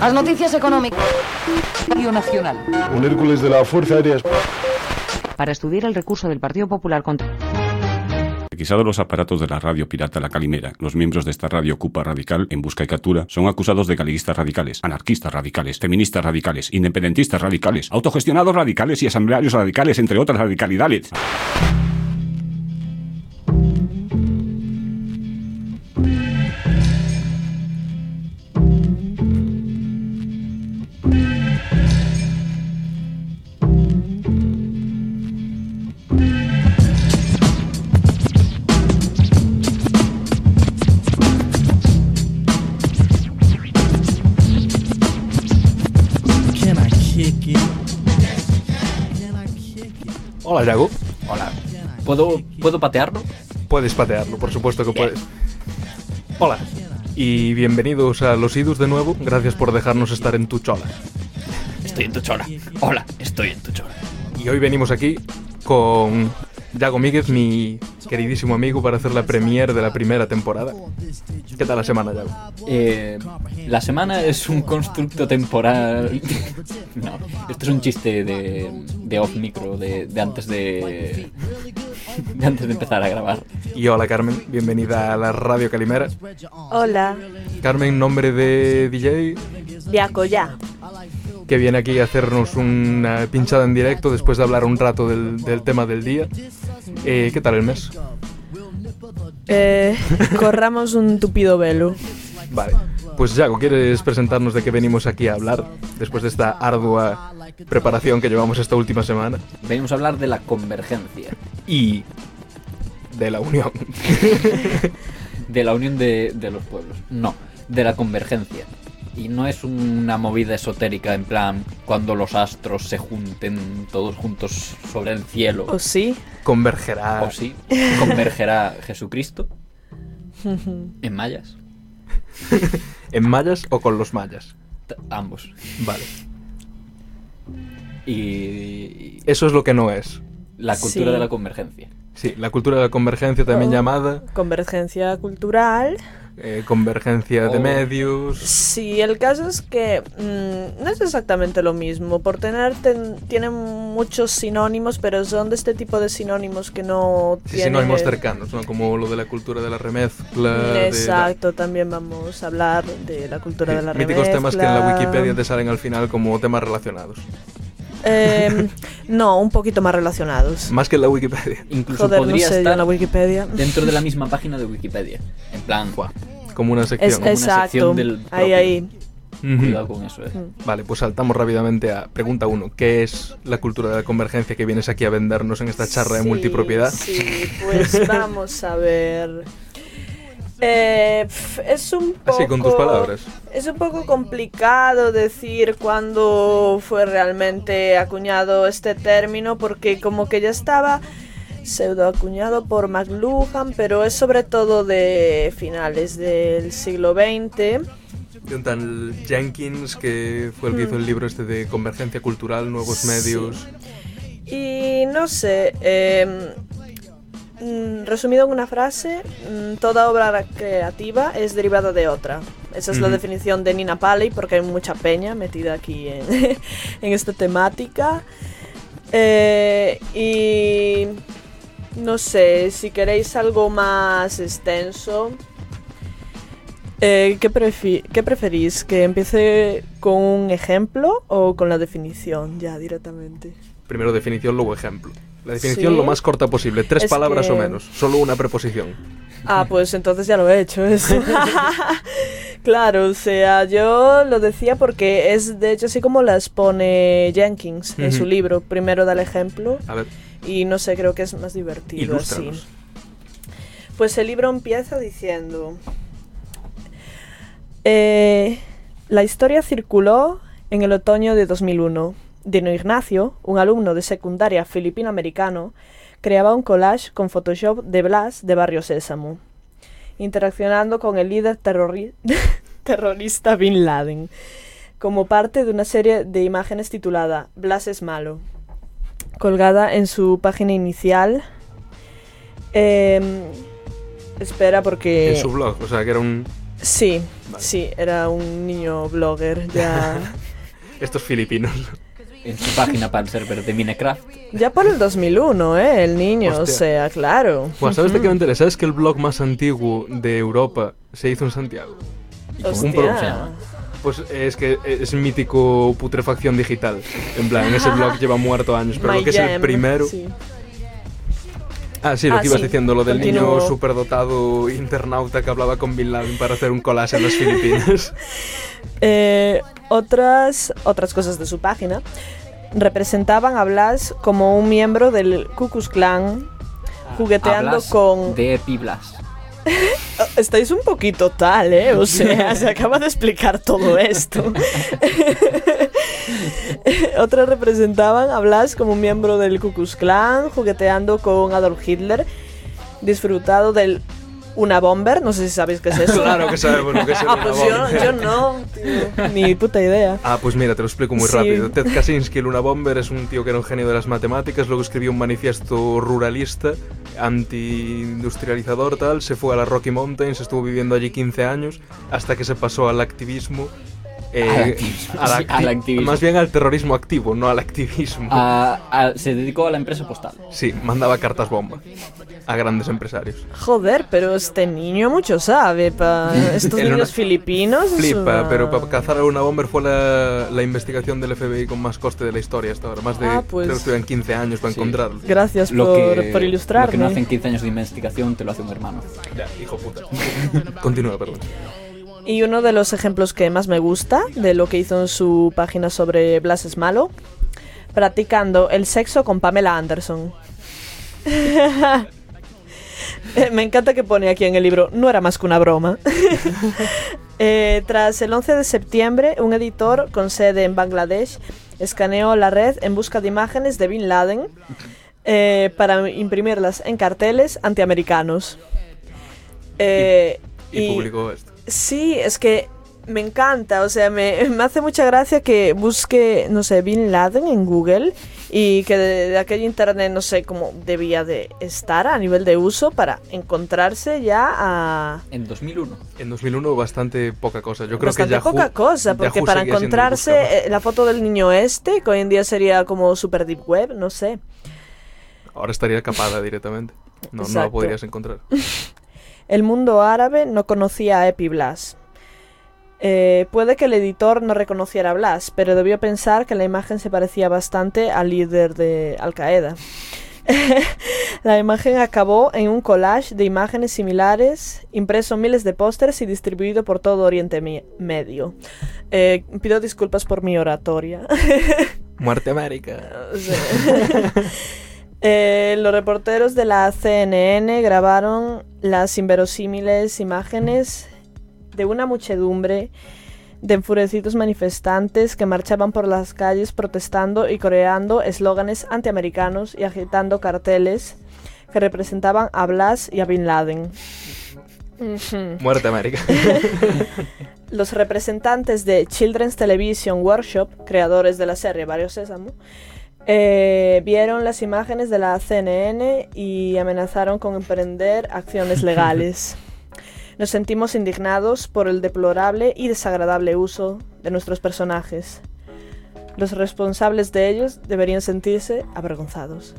Las noticias económicas. Radio Nacional. Un Hércules de la Fuerza Aérea. Para estudiar el recurso del Partido Popular contra... Requisados los aparatos de la radio pirata La Calimera, los miembros de esta radio Cupa Radical, en busca y captura, son acusados de galiguistas radicales, anarquistas radicales, feministas radicales, independentistas radicales, autogestionados radicales y asamblearios radicales, entre otras radicalidades. ¿Puedo, ¿Puedo patearlo? Puedes patearlo, por supuesto que puedes. Hola. Y bienvenidos a Los Idus de nuevo. Gracias por dejarnos estar en tu chola. Estoy en tu chola. Hola, estoy en tu chola. Y hoy venimos aquí con Yago Míguez, mi queridísimo amigo, para hacer la premiere de la primera temporada. ¿Qué tal la semana, Yago? Eh, la semana es un constructo temporal. no, esto es un chiste de, de off micro, de, de antes de. de antes de empezar a grabar. Y hola, Carmen. Bienvenida a la Radio Calimera. Hola, Carmen, nombre de DJ, Viaco ya. Que viene aquí a hacernos una pinchada en directo después de hablar un rato del, del tema del día. Eh, ¿Qué tal el mes? Eh, corramos un tupido velo. Vale. Pues Yago, ¿quieres presentarnos de qué venimos aquí a hablar después de esta ardua preparación que llevamos esta última semana? Venimos a hablar de la convergencia. Y de la unión. De la unión de, de los pueblos. No, de la convergencia. Y no es una movida esotérica en plan cuando los astros se junten todos juntos sobre el cielo. ¿O sí? Convergerá. O sí, convergerá Jesucristo en mayas. ¿En mayas o con los mayas? T- Ambos. Vale. Y, Eso es lo que no es. la cultura Sí. de la convergencia. Sí, la cultura de la convergencia también Oh. llamada Convergencia cultural. Eh, convergencia de Oh. medios. Sí, el caso es que mm, no es exactamente lo mismo. Por tener, ten- tienen muchos sinónimos, pero son de este tipo de sinónimos que no Sí, tienen... sinónimos cercanos, ¿no? Como lo de la cultura de la remezcla. de- Exacto, también vamos a hablar de la cultura Sí, de la míticos temas que en la remezcla. Wikipedia te salen al final como temas relacionados. Em, no, un poquito más relacionados. Más que en la Wikipedia. Incluso Joder, no podría sé yo en estar la Wikipedia. dentro de la misma página de Wikipedia. En plan, como una sección. Es, como una exacto, sección del ahí, propio. ahí. Cuidado con eso, eh. Vale, pues saltamos rápidamente a pregunta 1. ¿Qué es la cultura de la convergencia que vienes aquí a vendernos en esta charla de multipropiedad? Sí, pues vamos a ver. Eh, es un poco. Así, con tus palabras. Es un poco complicado decir cuándo fue realmente acuñado este término, porque como que ya estaba pseudo acuñado por McLuhan, pero es sobre todo de finales del siglo XX. De un tal Jenkins, que fue el que hizo el libro este de Convergencia Cultural, Nuevos Sí. Medios. Y no sé, eh, mm, resumido en una frase, mm, toda obra creativa es derivada de otra. Esa es la definición de Nina Paley, porque hay mucha peña metida aquí en, en esta temática. Eh, y no sé, si queréis algo más extenso, eh, ¿qué, ¿qué preferís? ¿Que empiece con un ejemplo o con la definición ya directamente? Primero definición, luego ejemplo. La definición Sí. lo más corta posible, tres Es palabras que- o menos, solo una preposición. Ah, pues entonces ya lo he hecho eso. claro, o sea, yo lo decía porque es de hecho así como las pone Jenkins en su libro. Primero da el ejemplo A ver, y no sé, creo que es más divertido así. Pues el libro empieza diciendo... eh, la historia circuló en el otoño de 2001. Dino Ignacio, un alumno de secundaria filipino-americano, creaba un collage con Photoshop de Blas de Barrio Sésamo, interaccionando con el líder terrori- terrorista Bin Laden, como parte de una serie de imágenes titulada Blas es malo, colgada en su página inicial. Em, espera porque... En su blog, o sea, que era un, Sí, sí, era un niño blogger, ya, Estos filipinos. En su página para el server de Minecraft. ya por el 2001, ¿eh? El niño, o Hostia. sea, claro. Bueno, ¿sabes de qué me interesa? ¿Sabes que el blog más antiguo de Europa se hizo en Santiago? Hostia. Un pro- Pues es que es mítico putrefacción digital. En plan, ese blog lleva muerto años, pero My lo que es el primero. sí. Ah, sí, lo Ah, que ibas sí. diciendo, lo del niño superdotado internauta que hablaba con Bin Laden para hacer un collage en las Filipinas. Eh, otras, otras cosas de su página representaban a Blas como un miembro del Ku Klux Klan jugueteando Hablas con... De Epi Blas. Estáis un poquito tal, ¿eh? O sea, se acaba de explicar todo esto. Otras representaban a Blas como un miembro del Ku Klux Klan, jugueteando con Adolf Hitler, disfrutado del una bomber, no sé si sabéis qué es eso. claro que sabemos lo que es Ah, una pues yo, bomber. yo no, tío, ni puta idea. Ah, pues mira, te lo explico muy Sí. rápido. Ted Kaczynski, el Luna Bomber, es un tío que era un genio de las matemáticas, luego escribió un manifiesto ruralista, anti-industrializador, tal, se fue a las Rocky Mountains, estuvo viviendo allí 15 años, hasta que se pasó al activismo. Eh, Al activismo, al sí, acti- al activismo. Más bien al terrorismo activo, no al activismo. A- a- se dedicó a la empresa postal. Sí, mandaba cartas bomba a grandes empresarios. Joder, pero este niño mucho sabe. Pa... Estos niños una- filipinos. Flipa, una- pero para cazar a una bomber fue la, la investigación del FBI con más coste de la historia hasta ahora. Más de, Ah, pues- creo que estuvieron 15 años para Sí. encontrarlo. Gracias Lo por, que, por lo ilustrarme. que no hacen 15 años de investigación te lo hace un hermano. Ya, hijo puta. Continúa, perdón. Y uno de los ejemplos que más me gusta de lo que hizo en su página sobre Blas es malo, practicando el sexo con Pamela Anderson. Eh, me encanta que pone aquí en el libro, no era más que una broma. Eh, tras el 11 de septiembre, un editor con sede en Bangladesh escaneó la red en busca de imágenes de Bin Laden eh, para imprimirlas en carteles antiamericanos. Eh, Y, publicó esto. Sí, es que me encanta, o sea, me, me hace mucha gracia que busque, no sé, Bin Laden en Google y que de, de aquel internet, no sé cómo debía de estar a nivel de uso para encontrarse ya a... En 2001. En 2001 bastante poca cosa. Yo creo Bastante que Yahoo, poca cosa, porque Yahoo para encontrarse eh, la foto del niño este, que hoy en día sería como super deep web, no sé. Ahora estaría capada directamente. No, no la podrías encontrar. El mundo árabe no conocía a Epi Blas. Eh, puede que el editor no reconociera a Blas, pero debió pensar que la imagen se parecía bastante al líder de Al Qaeda. la imagen acabó en un collage de imágenes similares, impreso en miles de pósters y distribuido por todo Oriente Mi- Medio. Eh, pido disculpas por mi oratoria. Muerte América. Eh, los reporteros de la CNN grabaron las inverosímiles imágenes de una muchedumbre de enfurecidos manifestantes que marchaban por las calles protestando y coreando eslóganes antiamericanos y agitando carteles que representaban a Blas y a Bin Laden. Muerte América. Los representantes de Children's Television Workshop, creadores de la serie Barrio Sésamo, eh, vieron las imágenes de la CNN y amenazaron con emprender acciones legales. Nos sentimos indignados por el deplorable y desagradable uso de nuestros personajes. Los responsables de ellos deberían sentirse avergonzados.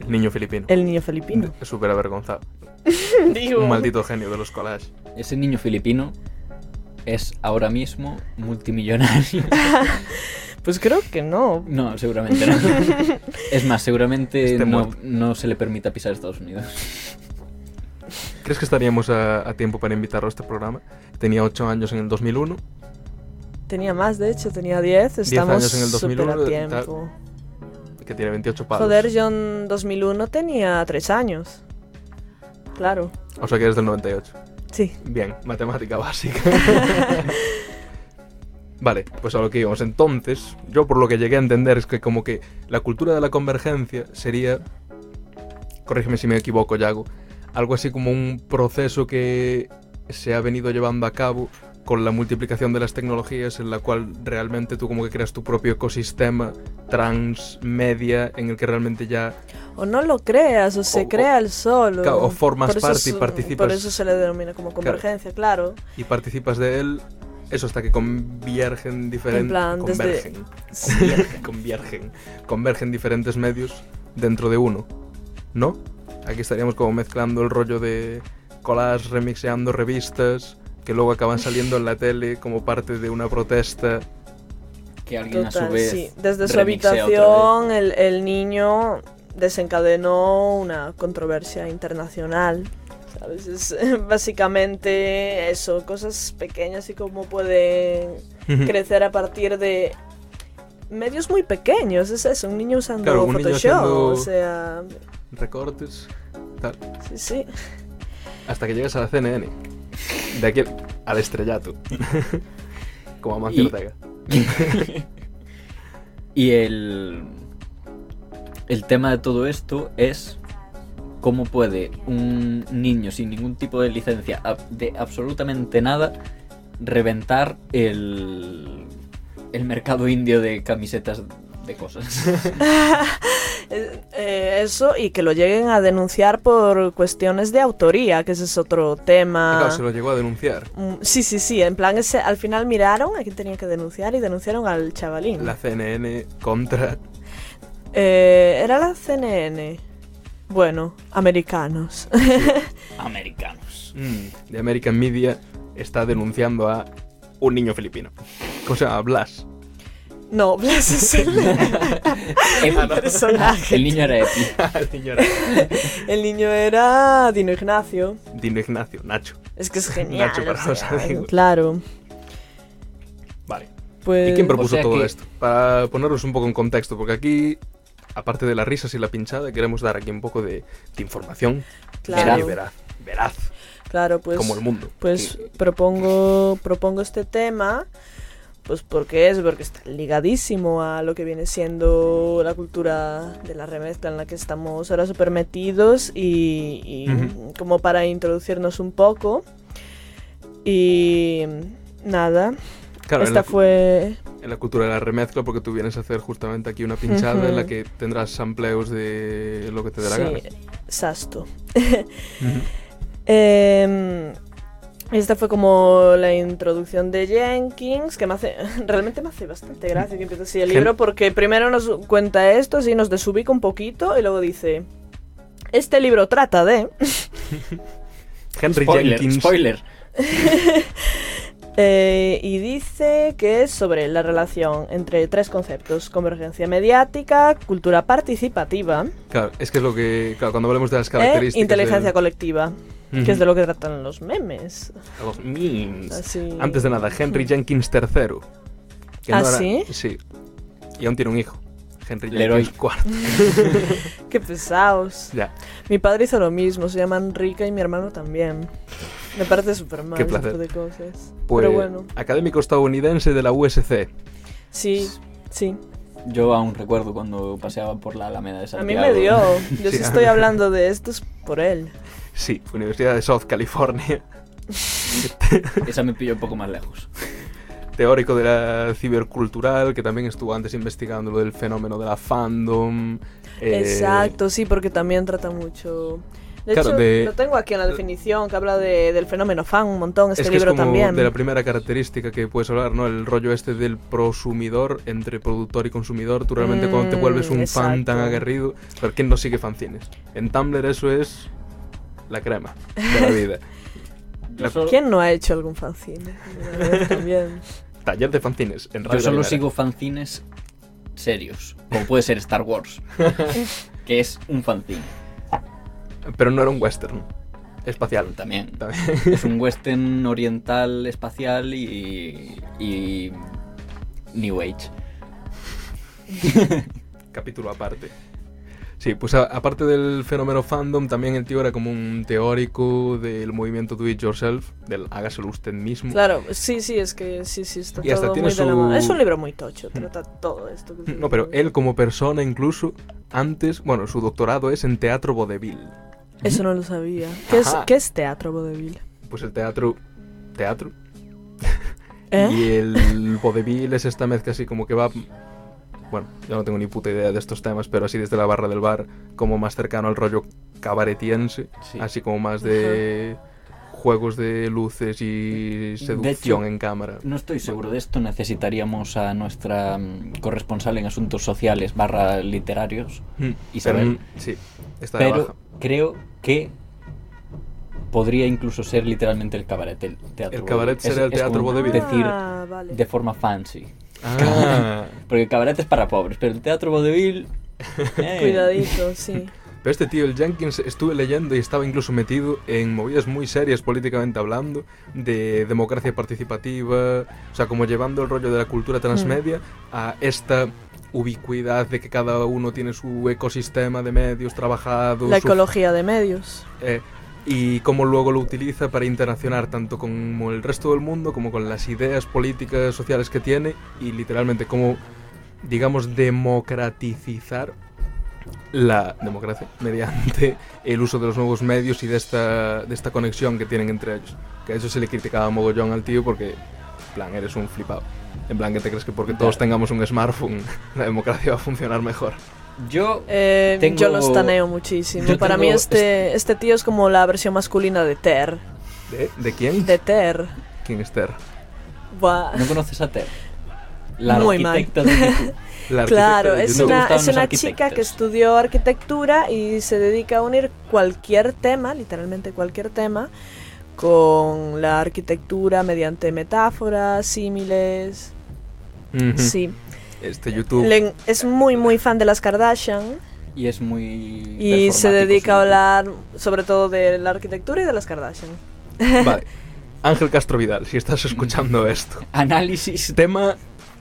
El niño filipino. El niño filipino. Es súper avergonzado. Digo, Un maldito genio de los collages. Ese niño filipino es ahora mismo multimillonario. Pues creo que no. No, seguramente no. Es más, seguramente no, no se le permita pisar Estados Unidos. ¿Crees que estaríamos a, a tiempo para invitarlo a este programa? Tenía 8 años en el 2001. Tenía más, de hecho, tenía 10. Estamos años en el súper 2001, a tiempo. Que tiene 28 palos. Joder, yo en 2001 tenía 3 años. Claro, O sea que eres del 98. Sí. Bien, matemática básica. vale, pues a lo que íbamos. Entonces, yo por lo que llegué a entender es que como que la cultura de la convergencia sería, corrígeme si me equivoco, Yago, algo así como un proceso que se ha venido llevando a cabo con la multiplicación de las tecnologías en la cual realmente tú como que creas tu propio ecosistema transmedia en el que realmente ya O no lo creas, o se O- o- crea el solo. Claro, o formas parte y participas. Por eso se le denomina como convergencia, claro. y participas de él, eso hasta que conviergen diferentes... En plan, desde- convergen, conviergen, convergen, convergen diferentes medios dentro de uno, ¿no? Aquí estaríamos como mezclando el rollo de collage remixeando revistas que luego acaban saliendo en la tele como parte de una protesta. Que alguien a su Total, vez. sí. Desde su habitación, el, el niño desencadenó una controversia internacional. ¿Sabes? Es básicamente eso, cosas pequeñas y cómo pueden crecer a partir de medios muy pequeños. Es eso, un niño usando Claro, un niño Photoshop. haciendo- O sea, Recortes, tal. sí, sí. Hasta que llegas a la CNN. De aquí al estrellato. como Amancio Y- Ortega. Y el, el tema de todo esto es cómo puede un niño sin ningún tipo de licencia, de absolutamente nada, reventar el, el mercado indio de camisetas de cosas. Eh, eso y que lo lleguen a denunciar por cuestiones de autoría, que ese es otro tema. Claro, se lo llegó a denunciar. Mm, Sí, sí, sí, en plan ese, al final miraron a quién tenían que denunciar y denunciaron al chavalín. La CNN contra. Eh, era la CNN. Bueno, americanos. Americanos. mm, de American Media está denunciando a un niño filipino. ¿Cómo se llama? Blas. No, Blas es el, el personaje. El niño era Epi. El niño era El niño era Dino Ignacio. Dino Ignacio, Nacho. Es que es genial. Nacho para o los sea, amigos. Claro. Vale. Pues, ¿Y quién propuso o sea todo que- esto? Para ponernos un poco en contexto, porque aquí, aparte de las risas y la pinchada, queremos dar aquí un poco de, de información. Claro. veraz. Veraz, Claro, pues. como el mundo. Pues propongo, propongo este tema, pues porque es, porque está ligadísimo a lo que viene siendo la cultura de la remezcla en la que estamos ahora súper metidos y, como para introducirnos un poco. Y nada, claro, en esta la, fue... en la cultura de la remezcla, porque tú vienes a hacer justamente aquí una pinchada en la que tendrás sampleos de lo que te dé la sí, gana. Sasto. Em, esta fue como la introducción de Jenkins, que me hace, realmente me hace bastante gracia que empiece así el libro, porque primero nos cuenta esto, así nos desubica un poquito, y luego dice, este libro trata de... Henry Spoiler, Jenkins. spoiler. eh, y dice que es sobre la relación entre tres conceptos, convergencia mediática, cultura participativa Claro, es que es lo que. Claro, cuando hablemos de las e características. inteligencia del- colectiva, Que es de lo que tratan los memes. Los memes. Así... Antes de nada, Henry Jenkins III. que ¿Ah, era- sí? Sí. Y aún tiene un hijo. Henry Leroy. Jenkins IV. Qué pesados. ya. Mi padre hizo lo mismo, se llama Enrique y mi hermano también. Me parece súper mal Qué placer. de cosas. Pues, Pero bueno, académico estadounidense de la USC. sí, sí. Yo aún recuerdo cuando paseaba por la Alameda de A Santiago. mí me dio. Yo Sí, si a estoy hablando de esto es por él. Sí, Universidad de South California. Esa me pilló un poco más lejos. Teórico de la cibercultural, que también estuvo antes investigando lo del fenómeno de la fandom. eh, Exacto, sí, porque también trata mucho... De Claro, hecho, de- lo tengo aquí en la definición que habla de- del fenómeno fan un montón, este es que libro es como también. de la primera característica que puedes hablar, ¿no? El rollo este del prosumidor entre productor y consumidor. Tú realmente cuando te Mm, vuelves un fan tan exacto. aguerrido, pero ¿quién no sigue fanzines? En Tumblr eso es la crema de la vida. Yo La- solo, ¿Quién no ha hecho algún fanzine? también. Taller de fanzines en yo Radio solo Calimera. sigo fanzines serios, como puede ser Star Wars, que es un fanzine Pero no era un western espacial. también. También. Es un western oriental espacial y, y New Age. Capítulo aparte. Sí, pues a- aparte del fenómeno fandom, también el tío era como un teórico del movimiento do it yourself, del hágaselo usted mismo. Claro, sí, sí, es que sí, sí, está Y hasta todo tiene muy de la su- mano. Es un libro muy tocho, trata todo esto. que No, pero él como persona incluso, antes, bueno, su doctorado es en teatro vodevil. Eso no lo sabía. ¿Qué es, Ajá. ¿qué es teatro vodevil? Pues el teatro... ¿Teatro? ¿Eh? Y el vodevil es esta mezcla así como que va... Bueno, yo no tengo ni puta idea de estos temas, pero así desde la barra del bar, como más cercano al rollo cabaretiense, Sí. así como más de juegos de luces y seducción hecho, en cámara. No estoy seguro de esto. Necesitaríamos a nuestra mm, corresponsal en asuntos sociales barra literarios. Mm, Isabel. pero, sí, está de Pero baja. creo que podría incluso ser literalmente el cabaret, el teatro. El cabaret vodevil. será el teatro vodevil. decir Ah, vale. de forma fancy. Ah, Porque el cabaret es para pobres, pero el teatro vodevil... eh, Cuidadito, sí. Pero este tío, el Jenkins, estuve leyendo y estaba incluso metido en movidas muy serias políticamente hablando, de democracia participativa, o sea, como llevando el rollo de la cultura transmedia a esta ubicuidad de que cada uno tiene su ecosistema de medios trabajados. La su- ecología de medios. eh, y cómo luego lo utiliza para internacionar tanto con el resto del mundo como con las ideas políticas, sociales que tiene y literalmente cómo, digamos, democratizar la democracia mediante el uso de los nuevos medios y de esta, de esta conexión que tienen entre ellos. Que a eso se le criticaba mogollón al tío porque, en plan, eres un flipado. En plan, que te crees que porque todos tengamos un smartphone la democracia va a funcionar mejor. Yo... Eh, Tengo- Yo lo estaneo muchísimo. Yo Para mí tengo este, este tío es como la versión masculina de Ter. ¿De, ¿De quién? De Ter. ¿Quién es Ter? Buah. ¿No conoces a Ter? La Muy mal. de. La Claro, de es una, es una chica que estudió arquitectura y se dedica a unir cualquier tema, literalmente cualquier tema, con la arquitectura mediante metáforas, símiles. Sí. Este YouTube. Le- es muy, muy fan de las Kardashian Y es muy... y se dedica a hablar sobre todo de la arquitectura y de las Kardashian. Vale. Ángel Castro Vidal, si estás escuchando esto. Análisis Tema,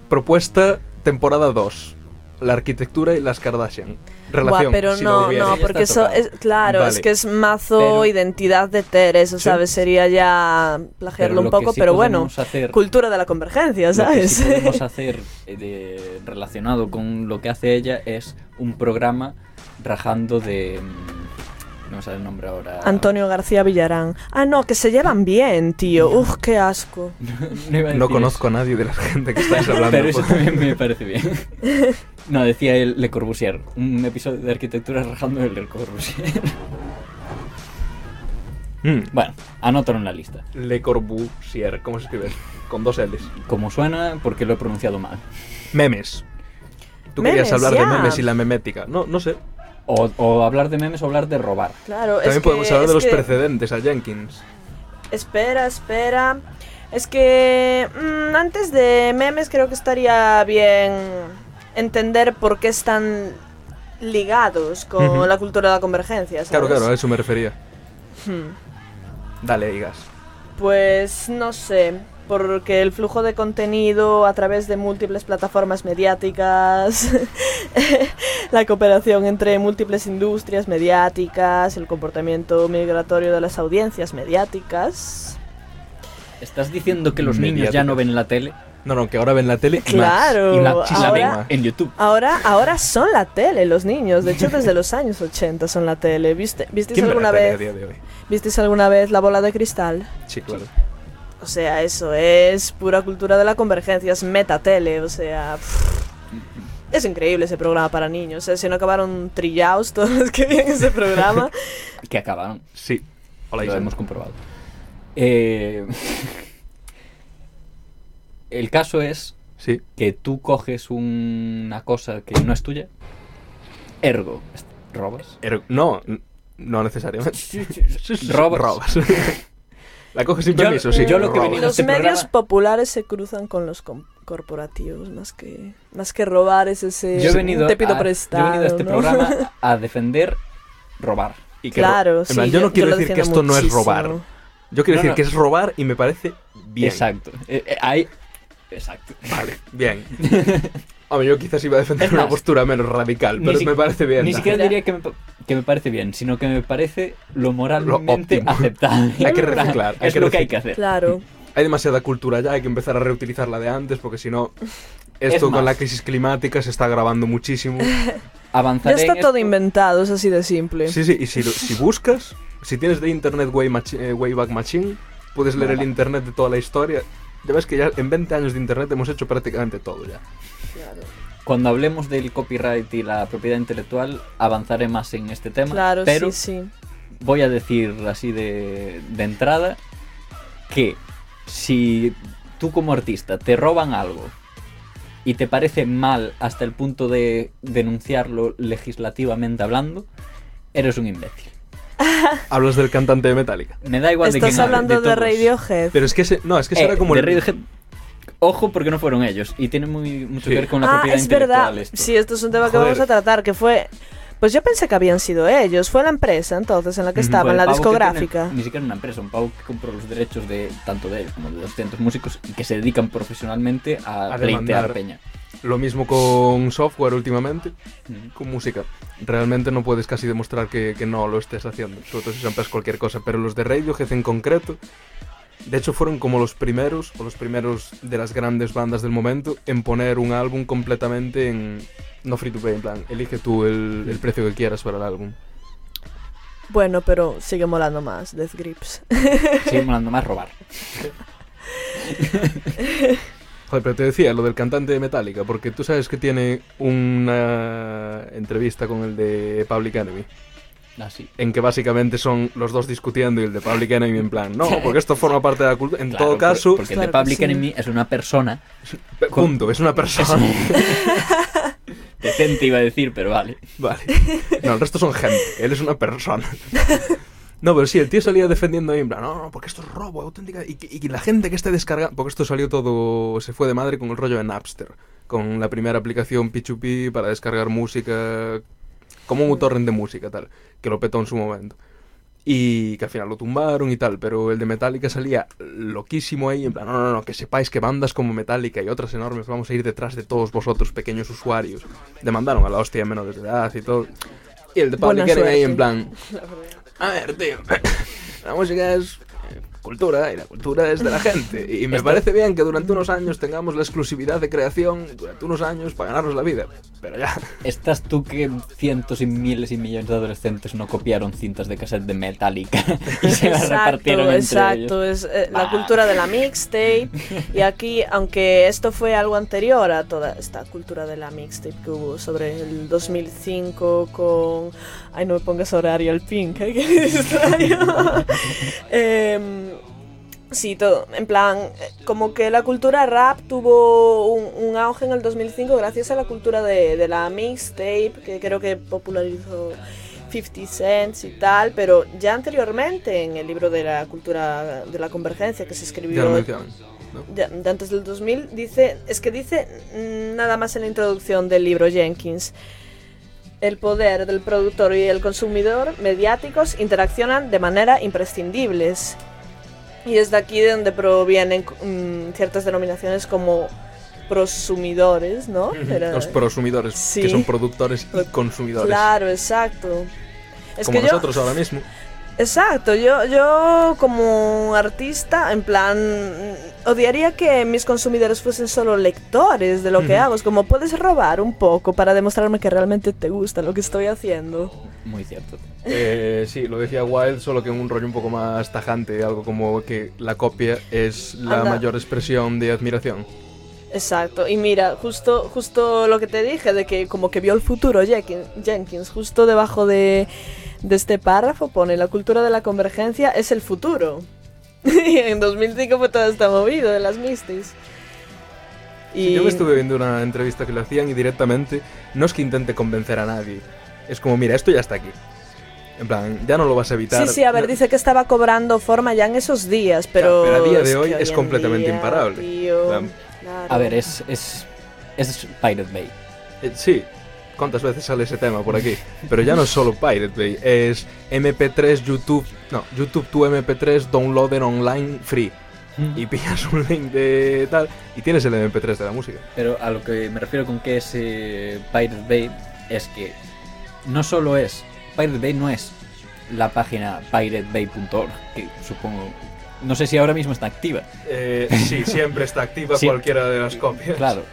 propuesta, temporada 2. La arquitectura y las Kardashian. Relación. Buah, pero si no, no, porque eso tocado. es, claro, Vale. es que es mazo Pero- identidad de Ter, eso, Sí. ¿sabes? Sería ya plagiarlo un poco, sí pero bueno, hacer- cultura de la convergencia, Lo que ¿sabes? sí podemos hacer eh, de- relacionado con lo que hace ella es un programa rajando de... No sale el nombre ahora. Antonio García Villarán. Ah, no, que se llevan bien, tío. Uf, qué asco. No, conozco a nadie de la gente que estáis hablando. Pero eso también me parece bien. No, decía el Le Corbusier. Un episodio de arquitectura rajando el Le Corbusier. Mm. Bueno, anótalo en la lista. Le Corbusier, ¿cómo se escribe? Con dos L's. Como suena, porque lo he pronunciado mal. Memes. Tú Memes, querías hablar ya. de memes y la memética. No, no sé. O, o hablar de memes o hablar de robar. Claro, También es podemos que, hablar de los que- precedentes a Jenkins. Espera, espera. Es que mm, antes de memes creo que estaría bien entender por qué están ligados con la cultura de la convergencia, ¿sabes? Claro, claro, a eso me refería. Hmm. Dale, Igas. Pues no sé, porque el flujo de contenido a través de múltiples plataformas mediáticas, la cooperación entre múltiples industrias mediáticas, el comportamiento migratorio de las audiencias mediáticas. ¿Estás diciendo que los niños ya no ven la tele? No, no, que ahora ven la tele. y Claro, más. Y La ven ahora- en YouTube. Ahora, ahora son la tele los niños, de hecho desde los años 80 son la tele. ¿Viste, ¿Visteis ¿Quién ve la alguna vez? día de hoy? ¿Visteis alguna vez la bola de cristal? Sí, claro. O sea, eso es pura cultura de la convergencia, es metatele, o sea... pff, es increíble ese programa para niños, o sea, si no acabaron trillados todos los que ven ese programa. Que acabaron. Sí. Hola, lo hemos comprobado. Eh, el caso es Sí. que tú coges una cosa que no es tuya, ergo, robas. Er- no, no necesariamente. Robas. Robas. La coges sin Yo- permiso, sí. yo lo que Los este medios programa- populares se cruzan con los com- corporativos, más que, más que robar es ese... Yo he venido, te pido a, prestado, yo he venido a este ¿no? programa a defender robar. Y que Claro, ro- sí. plan, yo no quiero decir que esto no es robar. Yo quiero No, decir no. que es robar y me parece bien. Exacto. Eh, eh, hay- Exacto. Vale, bien. Hombre, yo quizás iba a defender una postura menos radical, pero si- me parece bien. Ni siquiera diría que me, que me parece bien, sino que me parece lo moralmente aceptable. Hay que reciclar, hay es que lo que hay que hacer. Claro. Hay demasiada cultura ya, hay que empezar a reutilizar la de antes, porque si no, Es esto con la crisis climática se está agravando muchísimo. Ya Avanzaré está en todo esto. inventado, es así de simple. Sí, sí, y si, lo- si buscas, si tienes de Internet Way Machi- eh, Wayback Machine, puedes leer el. Internet de toda la historia Ya ves que ya en 20 años de internet hemos hecho prácticamente todo ya. Cuando hablemos del copyright y la propiedad intelectual, avanzaré más en este tema. Claro, pero sí, sí. voy a decir así de, de entrada que si tú como artista te roban algo y te parece mal hasta el punto de denunciarlo legislativamente hablando, eres un imbécil. Hablas del cantante de Metallica. Me da igual de Estás quién hable, hablando de. Radiohead. Pero es que ese, no, es que Eh, era como de el Radiohead, Ojo porque no fueron ellos y tiene muy, mucho Sí. que ver con la ah, propiedad es intelectual. verdad. esto. Sí, esto es un tema que Joder. vamos a tratar, que fue... Pues yo pensé que habían sido ellos. Fue la empresa entonces en la que Ujú. estaba, Fue en el la que discográfica. tiene- ni siquiera una empresa, un pavo que compró los derechos de tanto de él como de 200 músicos y que se dedican profesionalmente a, A pleitear peña. Lo mismo con software últimamente, Mm. con música. Realmente no puedes casi demostrar que, que no lo estés haciendo. Sobre todo si sampleas cualquier cosa. Pero los de Radiohead en concreto, de hecho fueron como los primeros, o los primeros de las grandes bandas del momento, en poner un álbum completamente en... No free to play, en plan, elige tú el, el precio que quieras para el álbum. Bueno, pero sigue molando más Death Grips. Sigue molando más robar. Joder, pero te decía lo del cantante de Metallica, porque tú sabes que tiene una entrevista con el de Public Enemy. Así. en que básicamente son los dos discutiendo y el de Public Enemy en plan, no, porque esto forma parte de la cultura. En Claro, todo caso, Porque Claro The que Public sí. Enemy es una persona pe- punto, es una persona. decente, iba a decir, pero vale. vale. No, el resto son gente, él es una persona. No, pero sí, el tío salía defendiendo ahí en plan, no, no, porque esto es robo, auténtica. Y, y la gente que esté descargando. Porque esto salió todo. Se fue de madre con el rollo de Napster. Con la primera aplicación P2P para descargar música. Como un torrent de música, tal. Que lo petó en su momento. Y que al final lo tumbaron y tal. Pero el de Metallica salía loquísimo ahí. En plan, no, no, no, que sepáis que bandas como Metallica y otras enormes vamos a ir detrás de todos vosotros, pequeños usuarios. Demandaron a la hostia de menores de edad y todo. Y el de Public Enemy ahí en plan. A ver, tío. La música es cultura y la cultura es de la gente. Y me parece bien que durante unos años tengamos la exclusividad de creación, durante unos años, para ganarnos la vida. Pero ya. ¿Estás tú que cientos y miles y millones de adolescentes no copiaron cintas de cassette de Metallica y se las repartieron entre exacto, ellos? es eh, la cultura de la mixtape. y aquí, aunque esto fue algo anterior a toda esta cultura de la mixtape que hubo sobre el 2005 con... Ay, no me pongas horario al pink, qué extraño. Em, Sí, todo. En plan, como que la cultura rap tuvo un, un auge en el 2005 gracias a la cultura de, de la mixtape, que creo que popularizó 50 Cent y tal, pero ya anteriormente en el libro de la cultura de la convergencia que se escribió ya- de antes del 2000, dice, es que dice nada más en la introducción del libro Jenkins. El poder del productor y el consumidor mediáticos interaccionan de manera imprescindibles. Y es de aquí de donde provienen mm, ciertas denominaciones como prosumidores, ¿no? Era- Los prosumidores, Sí. que son productores y consumidores. Claro, exacto. Es como que yo- nosotros ahora mismo. Exacto, yo, yo como artista, en plan, odiaría que mis consumidores fuesen solo lectores de lo que hago. Es como puedes robar un poco para demostrarme que realmente te gusta lo que estoy haciendo. Muy cierto. Eh, sí, lo decía Wild, solo que en un rollo un poco más tajante, algo como que la copia es la Anda. mayor expresión de admiración. Exacto, y mira, justo, justo lo que te dije, de que como que vio el futuro Jenkins, Jenkins justo debajo de, de este párrafo pone la cultura de la convergencia es el futuro. y en 2005 fue toda esta movida de las mistis. Sí, Yo me estuve viendo una entrevista que le hacían y directamente no es que intente convencer a nadie. Es como, mira, esto ya está aquí. En plan, ya no lo vas a evitar. Sí, sí, a ver, No- dice que estaba cobrando forma ya en esos días, pero... Claro, pero a día de es hoy que es hoy en completamente día, imparable. tío, claro. A ver, es, es, es Pirate Bay. Eh, sí, ¿cuántas veces sale ese tema por aquí? Pero ya no es solo Pirate Bay, es MP3 YouTube, no, YouTube tu MP3 downloader online free. Y pillas un link de tal y tienes el MP3 de la música. Pero a lo que me refiero con que es eh, Pirate Bay es que no solo es. Pirate Bay no es la página piratebay.org, que supongo. No sé si ahora mismo está activa. Eh, sí, siempre está activa Sí. cualquiera de las copias. Claro.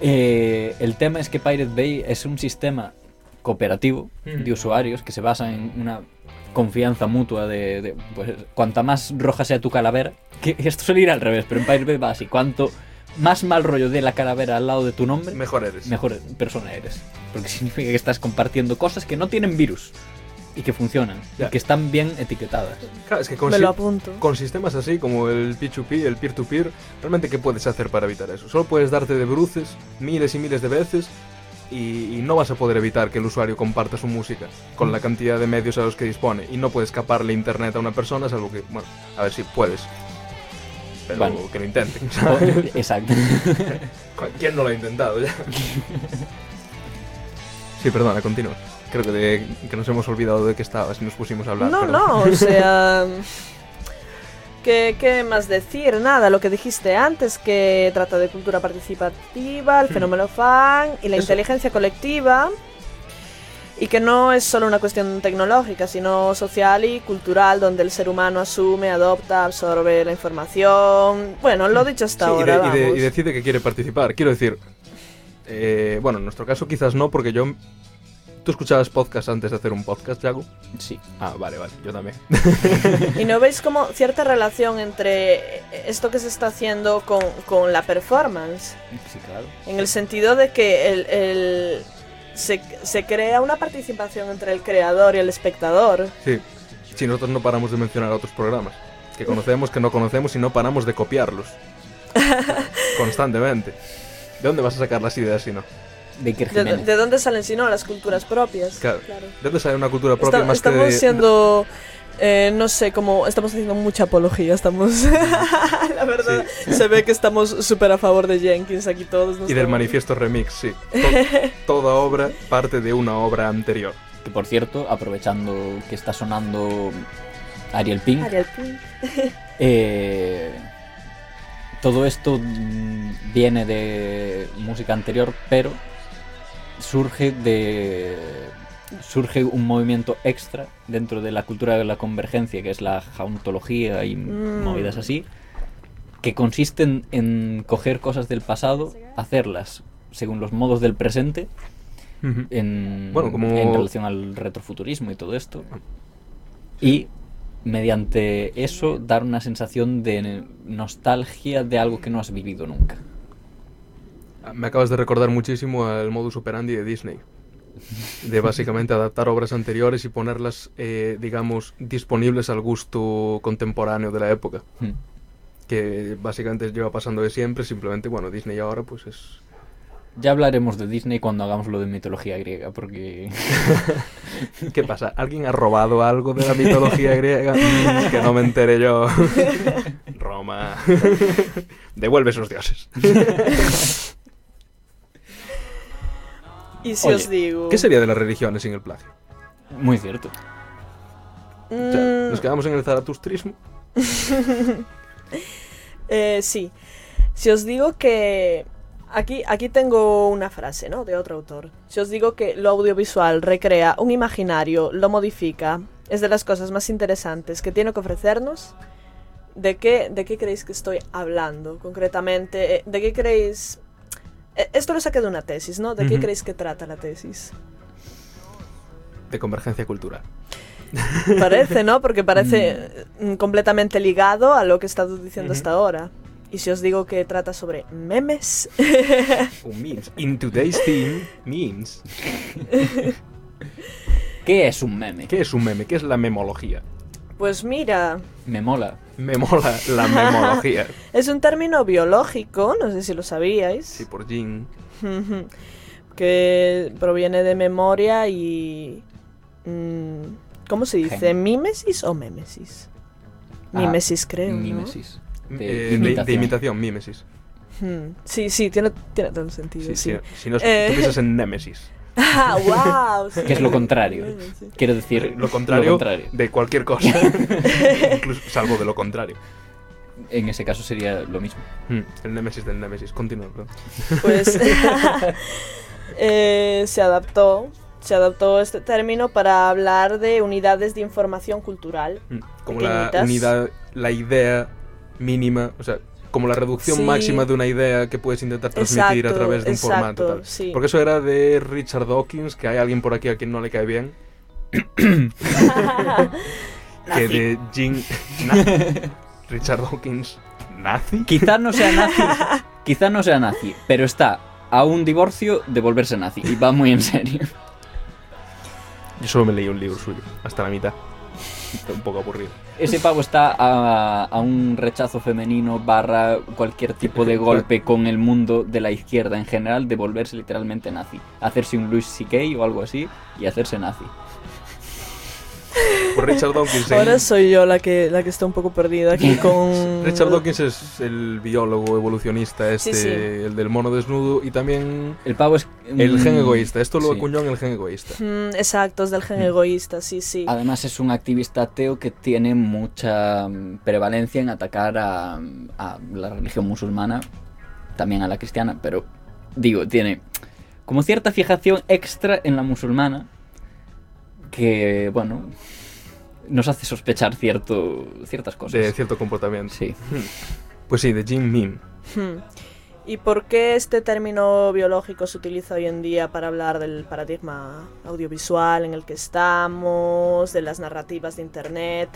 Eh, el tema es que Pirate Bay es un sistema cooperativo Ujú. de usuarios que se basa en una confianza mutua de, de, pues cuanta más roja sea tu calavera, que esto suele ir al revés, pero en Pirate Bay va así, cuanto más mal rollo de la calavera al lado de tu nombre, Mejor eres. mejor persona eres. Porque significa que estás compartiendo cosas que no tienen virus y que funcionan Ya. y que están bien etiquetadas. Claro, es que con, Me si- lo apunto. con sistemas así como el P2P, el peer-to-peer, realmente ¿qué puedes hacer para evitar eso? Solo puedes darte de bruces miles y miles de veces y, y no vas a poder evitar que el usuario comparta su música con la cantidad de medios a los que dispone. Y no puedes escaparle internet a una persona, salvo que, bueno, a ver si puedes. Pero Bueno. que lo intenten. Exacto. ¿Quién no lo ha intentado ya? Sí, perdona, continúa. Creo que, de- que nos hemos olvidado de qué estabas y nos pusimos a hablar. No, no, o sea... ¿Qué, ¿Qué más decir? Nada, lo que dijiste antes, que trata de cultura participativa, el fenómeno fan y la Eso. inteligencia colectiva. Y que no es solo una cuestión tecnológica, sino social y cultural, donde el ser humano asume, adopta, absorbe la información. Bueno, lo dicho hasta Sí, y, ahora. de- y de- y decide que quiere participar. Quiero decir, eh, bueno, en nuestro caso quizás no, porque yo... ¿Tú escuchabas podcast antes de hacer un podcast, Yago? Sí. Ah, vale, vale, yo también. ¿Y no veis como cierta relación entre esto que se está haciendo con, con la performance? Sí, claro. En el sentido de que el, el- se, se crea una participación entre el creador y el espectador. Sí, si nosotros no paramos de mencionar otros programas que conocemos, que no conocemos y no paramos de copiarlos. Constantemente. ¿De dónde vas a sacar las ideas si no? De Iker ¿De, Jiménez. de dónde salen si no las culturas propias? Claro. ¿De dónde sale una cultura propia Esta- más estamos que siendo, eh, no sé, como estamos haciendo mucha apología, estamos... la verdad, se ve que estamos súper a favor de Jenkins aquí todos. Y del manifiesto remix, sí. To- toda obra parte de una obra anterior. Que por cierto, aprovechando que está sonando Ariel Pink, Ariel Pink. eh, todo esto mm, viene de música anterior, pero surge de surge un movimiento extra dentro de la cultura de la convergencia, que es la jauntología y Mm. movidas así, que consiste en, en coger cosas del pasado, hacerlas según los modos del presente, en, Bueno, como- en relación al retrofuturismo y todo esto. Y mediante eso dar una sensación de nostalgia de algo que no has vivido nunca. Me acabas de recordar muchísimo al modus operandi de Disney. De básicamente adaptar obras anteriores y ponerlas, eh, digamos, disponibles al gusto contemporáneo de la época. Hmm. Que básicamente lleva pasando de siempre, simplemente, bueno, Disney ahora pues es... Ya hablaremos de Disney cuando hagamos lo de mitología griega, porque ¿Qué pasa? ¿Alguien ha robado algo de la mitología griega? Mm, que no me enteré yo. Roma. Devuelve esos dioses. Y si Oye, os digo... ¿Qué sería de las religiones sin el plagio? muy cierto. O sea, Mm, ¿Nos quedamos en el zaratustrismo? Eh, sí. Si os digo que... Aquí, aquí tengo una frase, ¿no? De otro autor. Si os digo que lo audiovisual recrea un imaginario, lo modifica, es de las cosas más interesantes que tiene que ofrecernos, ¿de qué, de qué creéis que estoy hablando concretamente? Eh, ¿De qué creéis...? Eh, Esto lo saqué de una tesis, ¿no? ¿De qué creéis que trata la tesis? De convergencia cultural. Parece, ¿no? Porque parece mm, completamente ligado a lo que he estado diciendo hasta ahora. Y si os digo que trata sobre memes, Un memes. In today's theme, memes. ¿Qué es un meme? ¿Qué es un meme? ¿Qué es la memología? Pues mira, Me mola. Me mola la memología. es un término biológico, no sé si lo sabíais, Sí, por Jin. que proviene de memoria y... mm, ¿Cómo se dice? Gen. ¿Mímesis o mémesis? Ah, Mímesis, creo. ¿no? Mímesis. Eh, De de, imitación. de imitación, mímesis. Hmm, Sí, sí, tiene, tiene todo el sentido. Sí, Sí, sí. Si no, Eh. tú piensas en Némesis. Ah, wow. sí. Que es lo contrario. Sí. Quiero decir, Lo contrario, lo contrario. de cualquier cosa. Incluso, salvo de lo contrario. En ese caso sería lo mismo. Hmm, El Némesis del Némesis. Continúa, perdón. pues eh, se adaptó se adaptó este término para hablar de unidades de información cultural Hmm, Como la unidad, la idea mínima, o sea, como la reducción Sí. máxima de una idea que puedes intentar transmitir a través de un exacto, formato. Tal. sí. Porque eso era de Richard Dawkins, que hay alguien por aquí a quien no le cae bien. que de Jim... Richard Dawkins... ¿Nazi? Quizá no sea nazi, quizá no sea nazi, pero está a un divorcio de volverse nazi y va muy en serio. Yo solo me leí un libro suyo, hasta la mitad. Un poco aburrido. Ese pavo está a, un rechazo femenino barra cualquier tipo de golpe con el mundo de la izquierda en general de volverse literalmente nazi. Hacerse un Louis C.K. o algo así y hacerse nazi. Por Richard Dawkins. ¿eh? Ahora soy yo la que, la que está un poco perdida aquí con... Richard Dawkins es el biólogo evolucionista, este, Sí, sí. el del mono desnudo y también El pavo es... el gen mm, egoísta. Esto lo sí. acuñó en el gen egoísta. Mm, exacto, es del gen egoísta, sí, sí. Además es un activista ateo que tiene mucha mm, prevalencia en atacar a, a la religión musulmana, también a la cristiana, pero digo, tiene como cierta fijación extra en la musulmana que, bueno, nos hace sospechar cierto, ciertas cosas. De cierto comportamiento. Sí. Pues sí, de Jim Mim. Hmm. ¿Y por qué este término biológico se utiliza hoy en día para hablar del paradigma audiovisual en el que estamos, de las narrativas de Internet?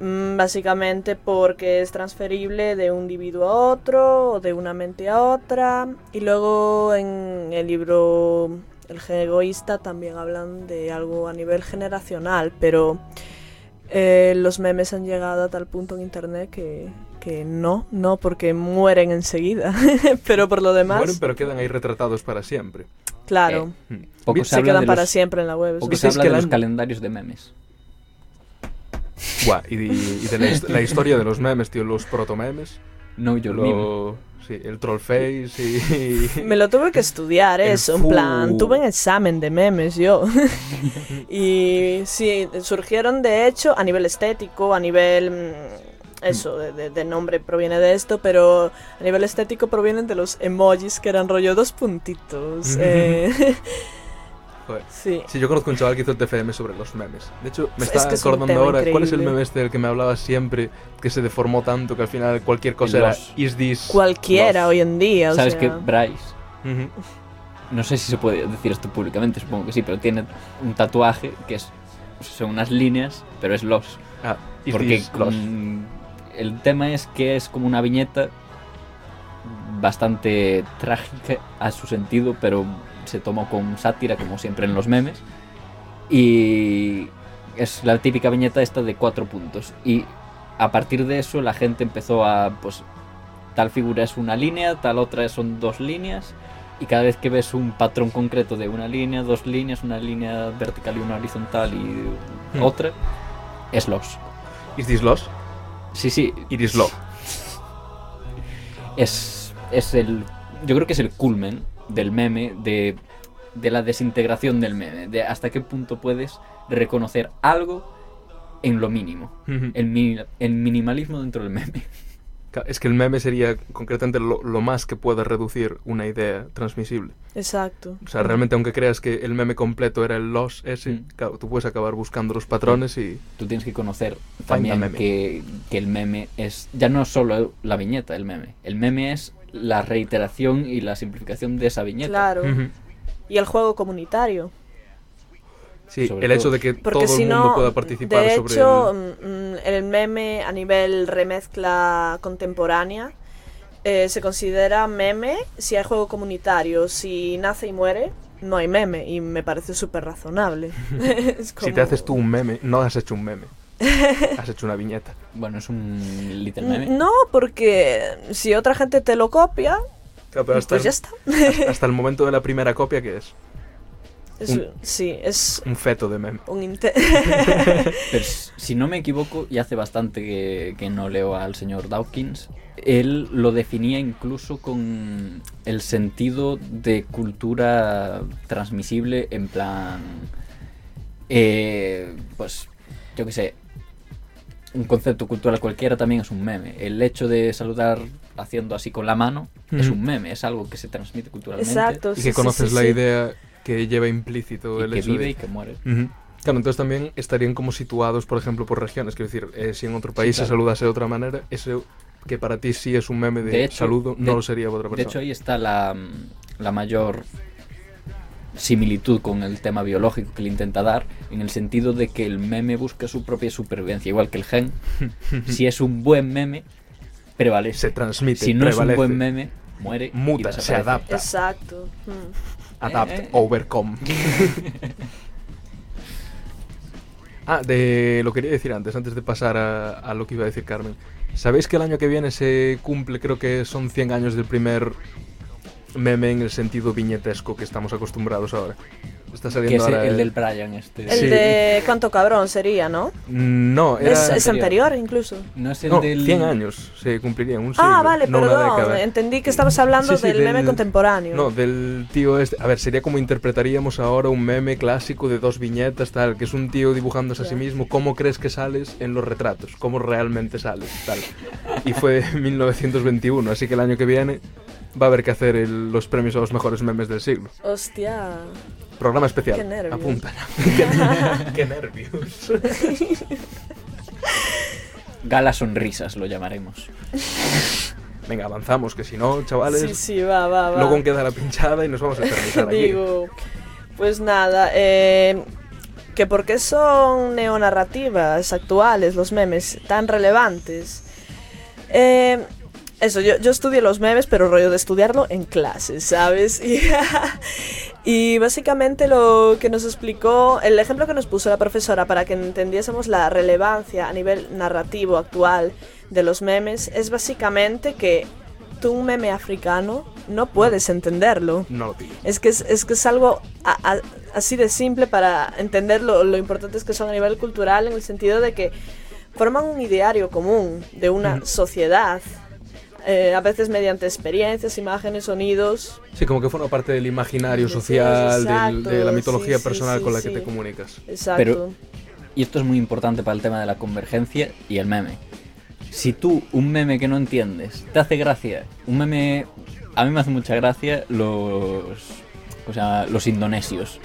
Mm, Básicamente porque es transferible de un individuo a otro o de una mente a otra. Y luego en el libro El gen egoísta también hablan de algo a nivel generacional, pero eh, los memes han llegado a tal punto en internet que, que no, no, porque mueren enseguida. pero por lo demás, Mueren, pero quedan ahí retratados para siempre. claro, Hmm. Poco Vi- se se habla quedan de para los- siempre en la web. Poco se ¿Visteis habla de los calendarios de memes. Buah, y de, y de la, his- la historia de los memes, tío, los protomemes. No, yo lo Lo, sí, el trollface y... Me lo tuve que estudiar eso, en plan, tuve un examen de memes yo. y sí, surgieron de hecho a nivel estético, a nivel... mm, Eso, de nombre proviene de esto, pero a nivel estético provienen de los emojis que eran rollo dos puntitos. eh, Joder. sí. Sí, yo conozco un chaval que hizo el TFM sobre los memes. De hecho, me Es está que es un acordando ahora cuál es el meme este del que me hablaba siempre, que se deformó tanto que al final cualquier cosa era is this Cualquiera los?". hoy en día. o ¿Sabes sea, que Bryce no sé si se puede decir esto públicamente, supongo que sí, pero tiene un tatuaje que es son unas líneas, pero es los. Ah, is Porque this los. el tema es que es como una viñeta bastante trágica a su sentido, pero se tomó con sátira, como siempre en los memes. Y es la típica viñeta esta de cuatro puntos. Y a partir de eso la gente empezó a, pues, tal figura es una línea, tal otra son dos líneas. Y cada vez que ves un patrón concreto de una línea, dos líneas, una línea vertical y una horizontal y Hmm. otra, es los. Is this los? Sí, sí, It is lo. es, es el. Yo creo que es el culmen del meme, de, de la desintegración del meme, de hasta qué punto puedes reconocer algo en lo mínimo. El, mi- el minimalismo dentro del meme. Es que el meme sería concretamente lo, lo más que pueda reducir una idea transmisible. Exacto. O sea, realmente aunque creas que el meme completo era el los ese, Mm. claro, tú puedes acabar buscando los patrones y... Tú tienes que conocer también que, que el meme es. Ya no es solo la viñeta, el meme. El meme es la reiteración y la simplificación de esa viñeta. Claro. Y el juego comunitario. Sí, Sobre el hecho de que Porque todo si el mundo no, pueda participar de sobre hecho, el... mm, mm, el meme a nivel remezcla contemporánea eh, se considera meme si hay juego comunitario. Si nace y muere, no hay meme. Y me parece súper razonable. Es Si como- te haces tú un meme, no has hecho un meme. has hecho una viñeta. Bueno, es un little meme. No, porque si otra gente te lo copia, Claro, pero hasta, pues ya está. hasta- hasta el momento de la primera copia, que es? Es- Un- sí, es Un feto de meme. un Pero si no me equivoco, y hace bastante que, que no leo al señor Dawkins, él lo definía incluso con el sentido de cultura transmisible en plan... eh, pues, yo qué sé, un concepto cultural cualquiera también es un meme. El hecho de saludar haciendo así con la mano es Ujú. un meme, es algo que se transmite culturalmente Exacto. Y sí, que sí, conoces sí, la sí. idea que lleva implícito y el que hecho vive de... y que muere. Claro, entonces también estarían como situados, por ejemplo, por regiones. Quiero decir, eh, si en otro país se claro. saludase de otra manera, eso que para ti sí es un meme de, De hecho, saludo, de- no lo sería para otra De persona. hecho, ahí está la, la mayor similitud con el tema biológico que le intenta dar, en el sentido de que el meme busca su propia supervivencia, igual que el gen. si es un buen meme, prevalece. Se transmite, si no es un buen meme, muere. y Muta, se adapta. Exacto. Mm. Adapt, Eh, eh. overcome. ah, de lo quería decir antes, antes de pasar a, a lo que iba a decir Carmen. ¿Sabéis que el año que viene se cumple, creo que son 100 años del primer meme en el sentido viñetesco que estamos acostumbrados ahora? Está Que saliendo es ahora el del Brian este. El Sí. de cuánto cabrón sería, ¿no? No, era... Es, es anterior. incluso. No es el No, del 100 años se cumplirían, un siglo, Ah, vale, no perdón. Entendí que estabas hablando Sí, sí, del, meme del- contemporáneo. No, del tío este. A ver, sería como interpretaríamos ahora un meme clásico de dos viñetas, tal, que es un tío dibujándose a sí mismo. ¿Cómo crees que sales en los retratos? ¿Cómo realmente sales? Tal. Y fue 1921, así que el año que viene va a haber que hacer el- los premios a los mejores memes del siglo. Hostia. Programa especial. Qué nervios. Apunta. qué, nervios. Gala Sonrisas, lo llamaremos. Venga, avanzamos, que si no, chavales, Sí, sí, va, va, va. luego queda la pinchada y nos vamos a eternizar aquí. Digo, pues nada, eh, que por qué son neonarrativas actuales los memes tan relevantes. Eh, eso, yo, yo estudié los memes, pero rollo de estudiarlo en clases, ¿sabes? Y, y básicamente lo que nos explicó, el ejemplo que nos puso la profesora para que entendiésemos la relevancia a nivel narrativo actual de los memes es básicamente que tú un meme africano no puedes entenderlo. No lo pillo. Es que es, es que es algo a- a- así de simple para entender lo, lo importantes que son a nivel cultural en el sentido de que forman un ideario común de una Ujú. sociedad, eh, a veces mediante experiencias, imágenes, sonidos. Sí, como que forma parte del imaginario Sí, social, del- de la mitología sí, personal sí, con la que te comunicas. Exacto. Pero- Y esto es muy importante para el tema de la convergencia y el meme. Si tú, un meme que no entiendes, te hace gracia, un meme... A mí me hace mucha gracia los... O sea, los indonesios.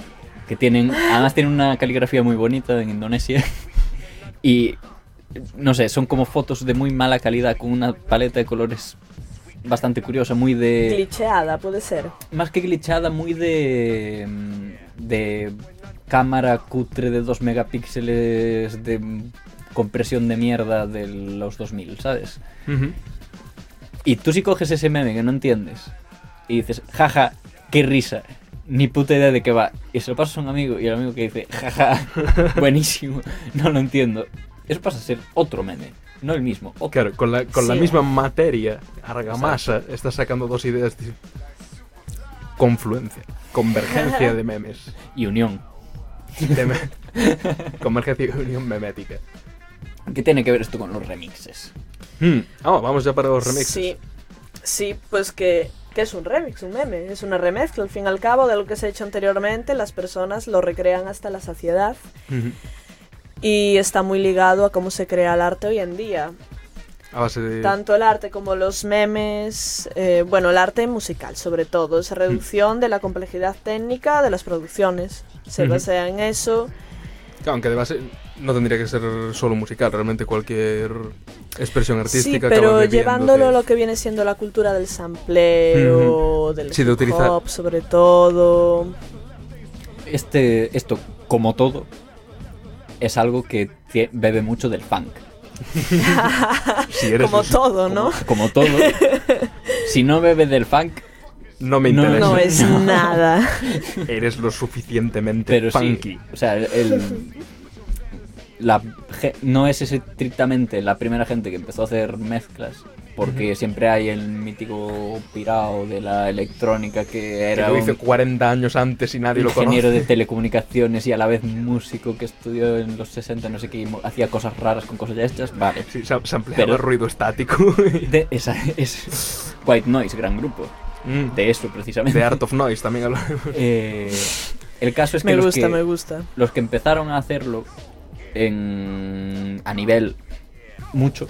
Que tienen... Además tienen una caligrafía muy bonita en Indonesia. Y... No sé, son como fotos de muy mala calidad con una paleta de colores bastante curiosa, muy de... Clicheada, puede ser. Más que glitchada, muy de. de cámara cutre de 2 megapíxeles de compresión de mierda de los 2000, ¿sabes? Y tú si coges ese meme que no entiendes y dices, jaja, qué risa, ni puta idea de qué va, y se lo pasas a un amigo y el amigo que dice, jaja, buenísimo, no lo entiendo, eso pasa a ser otro meme, no el mismo. otro. Claro, con la, con la misma materia, argamasa, estás sacando dos ideas. de- Confluencia, convergencia de memes. Y unión. De me- convergencia y unión memética. ¿Qué tiene que ver esto con los remixes? Hmm. Ah, vamos ya para los remixes. Sí, sí, pues que, que es un remix, un meme, es una remezcla. Al fin y al cabo de lo que se ha hecho anteriormente, las personas lo recrean hasta la saciedad. Y está muy ligado a cómo se crea el arte hoy en día. A base de. Tanto el arte como los memes, eh, bueno, el arte musical sobre todo, esa reducción de la complejidad técnica de las producciones. Se Ujú. basa en eso. Claro, aunque de base no tendría que ser solo musical, realmente cualquier expresión Sí, artística. acaba pero llevándolo a lo que viene siendo la cultura del sampleo, del Sí, de hip utilizar- hop sobre todo. Este, esto, como todo, es algo que bebe mucho del funk. Si eres Como todo, ¿no? Como todo, si no bebe del funk, No me interesa. No es No. nada. Eres lo suficientemente pero funky. sí, o sea, el, la, no es estrictamente la primera gente que empezó a hacer mezclas, porque siempre hay el mítico pirao de la electrónica que Que era lo un hice 40 años antes y nadie lo ingeniero conoce. de telecomunicaciones y a la vez músico que estudió en los 60, no sé qué, y hacía cosas raras con cosas ya hechas, vale. Sí, se, se ampliaba Pero- ruido estático. De esa, es White Noise, gran grupo. Mm. De eso, precisamente. De Art of Noise también hablaremos. Eh, el caso es que, me los, que me gusta. los que empezaron a hacerlo en, a nivel mucho,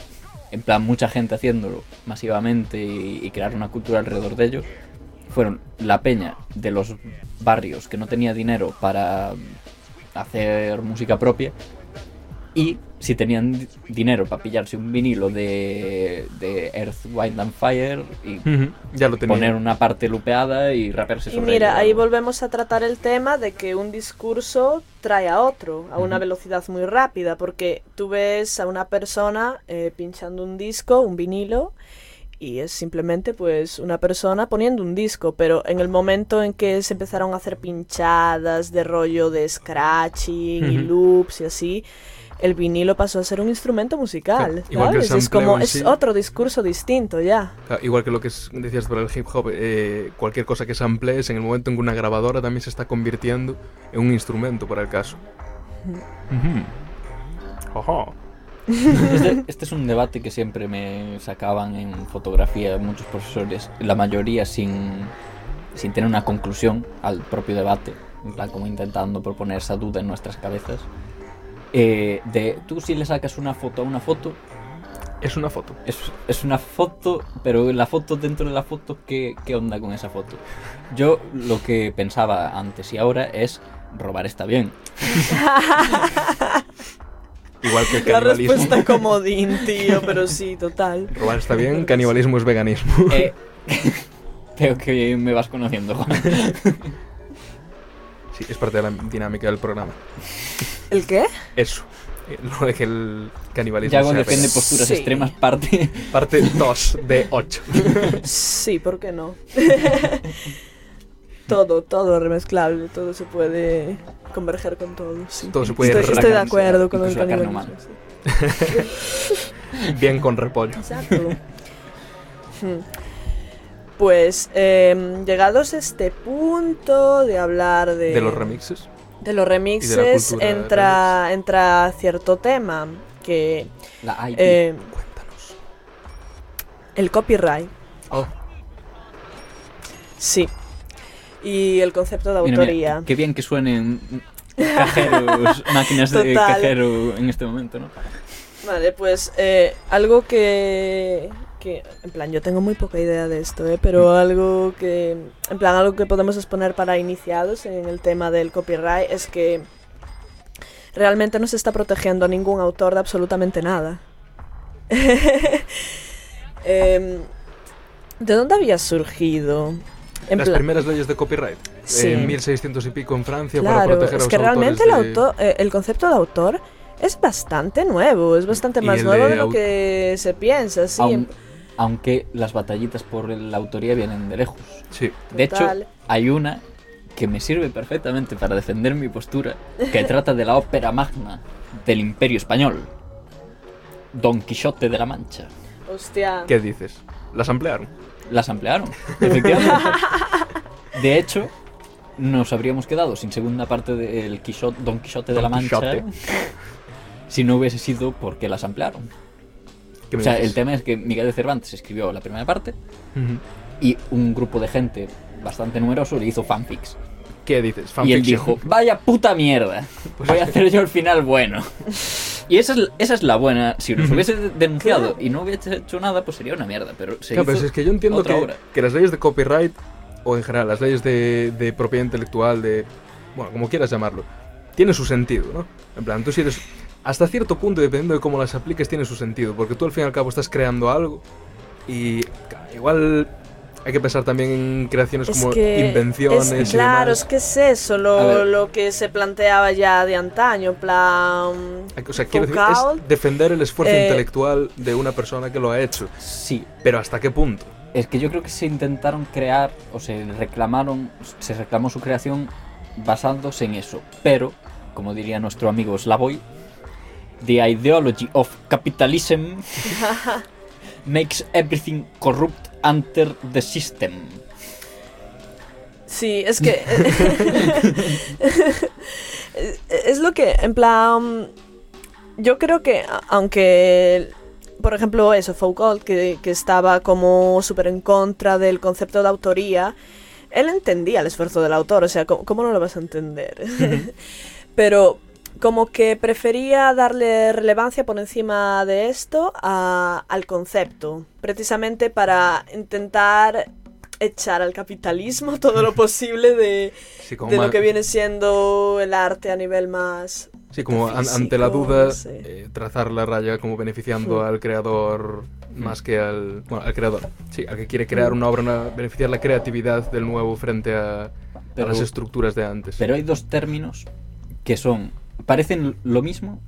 en plan mucha gente haciéndolo masivamente y, crear una cultura alrededor de ello, fueron la peña de los barrios que no tenía dinero para hacer música propia y si tenían di- dinero para pillarse un vinilo de, de Earth, Wind and Fire y Ujú, Ya lo poner una parte lupeada y rapearse Y sobre mira, ello. ahí volvemos a tratar el tema de que un discurso trae a otro a una velocidad muy rápida, porque tú ves a una persona eh, pinchando un disco, un vinilo, y es simplemente pues una persona poniendo un disco, pero en el momento en que se empezaron a hacer pinchadas de rollo de scratching y Ujú. loops y así, el vinilo pasó a ser un instrumento musical, Claro, igual que el ¿sabes? Es como es sí. otro discurso distinto ya. Claro, igual que lo que es- decías sobre el hip hop, eh, cualquier cosa que samplees en el momento en que una grabadora también se está convirtiendo en un instrumento para el caso. Este, este es un debate que siempre me sacaban en fotografía muchos profesores, la mayoría sin, sin tener una conclusión al propio debate, en plan como intentando proponer esa duda en nuestras cabezas. Eh, de tú si le sacas una foto a una foto, Es una foto. es, es una foto, pero la foto dentro de la foto, ¿qué, ¿qué onda con esa foto? Yo lo que pensaba antes y ahora es robar está bien. Igual que el La canibalismo. respuesta comodín, tío, pero sí, total. Robar está bien, canibalismo es veganismo. Eh, Veo que me vas conociendo, Juan. Sí, es parte de la dinámica del programa. ¿El qué? Eso. eh, Lo de que el canibalismo Yago defiende posturas Sí. extremas, parte. Parte 2 de 8. Sí, ¿por qué no? todo, todo remezclable, todo se puede converger con todo. sí. Todo se puede Estoy, estoy de acuerdo con el canibalismo. sí. Bien con repollo. Exacto. Pues em, llegados a este punto de hablar de, De los remixes. de los remixes, cultura entra, entra cierto tema que La IP. eh, Cuéntanos. el copyright. Oh, Sí. Y el concepto de Mira, mira, autoría. qué bien que suenen cajeros, máquinas de Total. cajero en este momento, ¿no? Vale, pues eh, algo que, que, en plan, yo tengo muy poca idea de esto, ¿eh? pero algo que, en plan, algo que podemos exponer para iniciados en el tema del copyright es que realmente no se está protegiendo a ningún autor de absolutamente nada. Em, ¿De dónde había surgido? En las primeras leyes de copyright. Sí. En 1600 y pico en Francia para Claro, proteger a es los que realmente el, autor, eh, el concepto de autor es bastante nuevo, es bastante más nuevo de de lo que se piensa, sí. Aun- aunque las batallitas por la autoría vienen de lejos. Sí. De hecho, hay una que me sirve perfectamente para defender mi postura, que trata de la ópera magna del Imperio Español. Don Quijote de la Mancha. Hostia. ¿Qué dices? ¿Las ampliaron? Las ampliaron, efectivamente. De hecho, nos habríamos quedado sin segunda parte del Don Quijote de Don la Mancha Quijote. si no hubiese sido porque las ampliaron. ¿Qué O sea, el tema es que Miguel de Cervantes escribió la primera parte y un grupo de gente bastante numeroso le hizo fanfics. ¿Qué dices? Y él Fanfiction. dijo, vaya puta mierda, voy a hacer yo el final bueno. Y esa es, esa es la buena. Si nos hubiese denunciado y no hubiese hecho nada, pues sería una mierda. Pero se Claro, pero hizo es que yo entiendo que, las leyes de copyright, o en general las leyes de, de propiedad intelectual, de. Bueno, como quieras llamarlo, tienen su sentido, ¿no? En plan, tú si eres. Hasta cierto punto, dependiendo de cómo las apliques, tiene su sentido, porque tú al fin y al cabo estás creando algo y igual hay que pensar también en creaciones Es como que, invenciones es- y claro, demás. es que es eso A lo, lo que se planteaba ya de antaño, en plan... O sea, quiero decir, es defender el esfuerzo eh, intelectual de una persona que lo ha hecho. Sí, Pero ¿hasta qué punto? es que yo creo que se intentaron crear o se reclamaron, se reclamó su creación basándose en eso. Pero, como diría nuestro amigo Slavoy, the ideology of capitalism makes everything corrupt under the system. Sí, es que... es lo que, en plan... Yo creo que, aunque... Por ejemplo, eso, Foucault, que, que estaba como súper en contra del concepto de autoría, él entendía el esfuerzo del autor, o sea, ¿cómo, cómo no lo vas a entender? Pero como que prefería darle relevancia por encima de esto a- al concepto, precisamente para intentar echar al capitalismo todo lo posible de, Sí, de lo que viene siendo el arte a nivel más... Sí, como físico, ante la duda, no sé. eh, trazar la raya como beneficiando Mm. al creador más que al... Bueno, al creador. Sí, al que quiere crear una obra, una- beneficiar la creatividad del nuevo frente a, las estructuras de antes. Pero hay dos términos que son. Parecen lo mismo,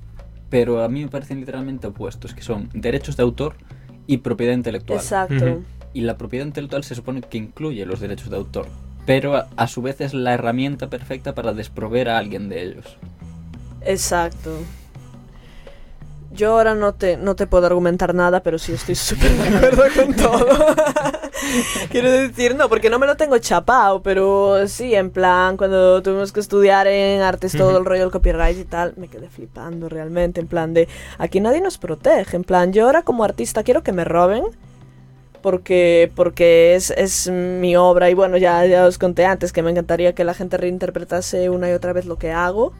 pero a mí me parecen literalmente opuestos, que son derechos de autor y propiedad intelectual. Exacto. Y la propiedad intelectual se supone que incluye los derechos de autor, pero a, a su vez es la herramienta perfecta para desprover a alguien de ellos. Exacto. Yo ahora no te, no te puedo argumentar nada, pero sí estoy súper de acuerdo con todo. Quiero decir, no, porque no me lo tengo chapado, pero sí, en plan, cuando tuvimos que estudiar en artes todo el rollo del copyright y tal, me quedé flipando realmente, en plan de, aquí nadie nos protege, en plan, yo ahora como artista quiero que me roben, porque, porque es, es mi obra y bueno, ya, ya os conté antes que me encantaría que la gente reinterpretase una y otra vez lo que hago.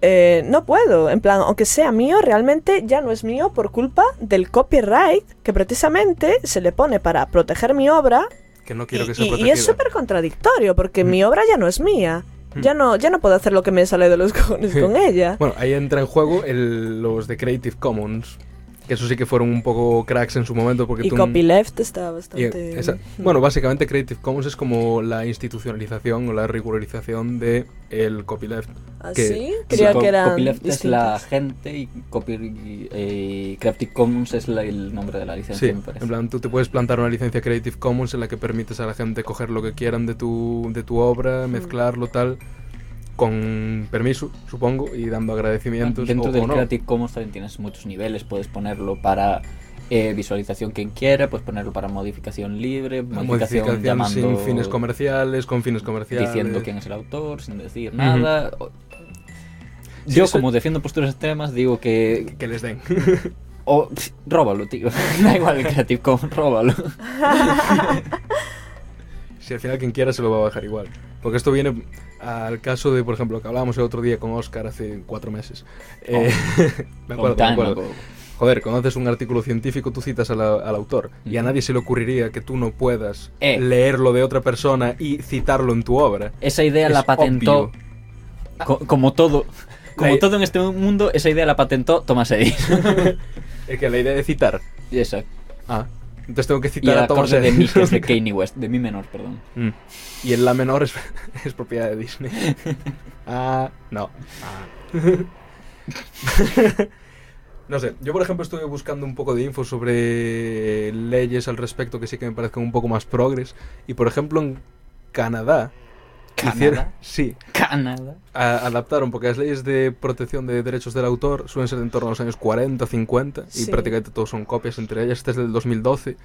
Eh, no puedo, en plan, aunque sea mío, realmente ya no es mío por culpa del copyright que precisamente se le pone para proteger mi obra que no quiero y, que sea y- y es súper contradictorio porque Mm. mi obra ya no es mía. Mm. Ya no, ya no puedo hacer lo que me sale de los cojones con ella. Bueno, ahí entra en juego el- los de Creative Commons, que eso sí que fueron un poco cracks en su momento porque y tú... copyleft está y- bastante... esa- bueno, básicamente Creative Commons es como la institucionalización o la regularización de el copyleft. ¿Ah, que- sí? Creía Co- que eran Copyleft es la gente y, copy, eh, Creative Commons es la- el nombre de la licencia, Sí, me parece. en plan, tú te puedes plantar una licencia Creative Commons en la que permites a la gente coger lo que quieran de tu, de tu obra, Mm. mezclarlo tal, con permiso, supongo, y dando agradecimientos. Dentro o- del o no. Creative Commons también tienes muchos niveles. Puedes ponerlo para eh, visualización quien quiera, puedes ponerlo para modificación libre, modificación, Modificación llamando, sin fines comerciales, con fines comerciales. diciendo quién es el autor, sin decir nada. Yo, como defiendo posturas extremas, digo que. Que les den. O, pff, róbalo, tío. da igual el Creative Commons, róbalo. si al final quien quiera se lo va a bajar igual. Porque esto viene al caso de, por ejemplo, que hablábamos el otro día con Oscar hace cuatro meses. Eh, me acuerdo, me acuerdo. Joder, cuando haces un artículo científico, tú citas la- al autor. Y a nadie se le ocurriría que tú no puedas Eh. leerlo de otra persona y citarlo en tu obra. Esa idea Es la patentó. obvio. co- como todo. Como La- todo en este mundo, esa idea la patentó Thomas Edison. Es que la idea de citar. Exacto. Ah, entonces tengo que Y citar el a Thomas acorde de mi, que es de. Kanye West, de mi menor, perdón. Mm. Y el la menor es, es propiedad de Disney. Ah, no. Ah. No sé, yo por ejemplo estuve buscando un poco de info sobre leyes al respecto que sí que me parezcan un poco más progres. Y por ejemplo en Canadá, ¿Canadá? hicieron- sí, Canadá. a- adaptaron, porque las leyes de protección de derechos del autor suelen ser en torno a los años 40, 50, y Sí. prácticamente todos son copias entre ellas, este es del 2012,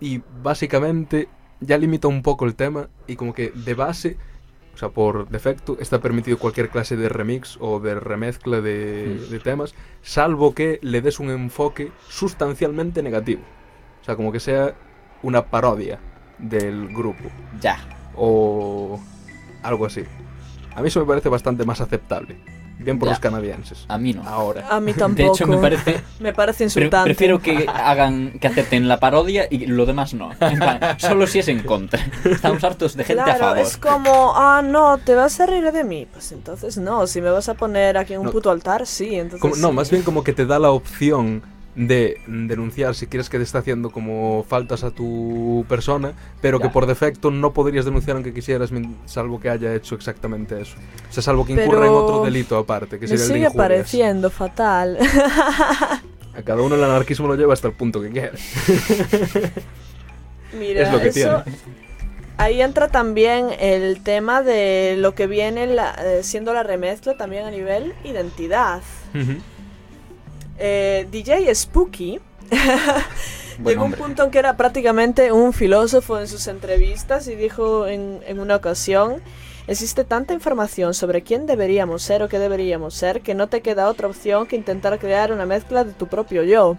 y básicamente ya limita un poco el tema, y como que de base, o sea, por defecto, está permitido cualquier clase de remix o de remezcla de, Mm. de temas, salvo que le des un enfoque sustancialmente negativo. O sea, como que sea una parodia del grupo Ya. o algo así. A mí eso me parece bastante más aceptable. Bien por Ya. los canadienses. A mí no. Ahora. A mí De tampoco. hecho, me parece. Me parece pre- insultante. prefiero que hagan. que acepten la parodia y lo demás no. En plan, solo si es en contra. Estamos hartos de gente claro, a favor. es como, ah, no, ¿te vas a reír de mí? Pues entonces no, si me vas a poner aquí en un No. puto altar, sí, entonces Como- no, sí. más bien como que te da la opción de denunciar si quieres que te está haciendo como faltas a tu persona, pero que por defecto no podrías denunciar aunque quisieras, salvo que haya hecho exactamente eso. O sea, salvo que incurra en otro delito aparte, que Me sería el de sigue pareciendo fatal. A cada uno el anarquismo lo lleva hasta el punto que quiere. Mira, Es lo que eso... tiene. Ahí entra también el tema de lo que viene la- eh, siendo la remezcla también a nivel identidad. Eh, DJ Spooky llegó a un punto en que era prácticamente un filósofo en sus entrevistas y dijo en, en una ocasión, existe tanta información sobre quién deberíamos ser o qué deberíamos ser que no te queda otra opción que intentar crear una mezcla de tu propio yo.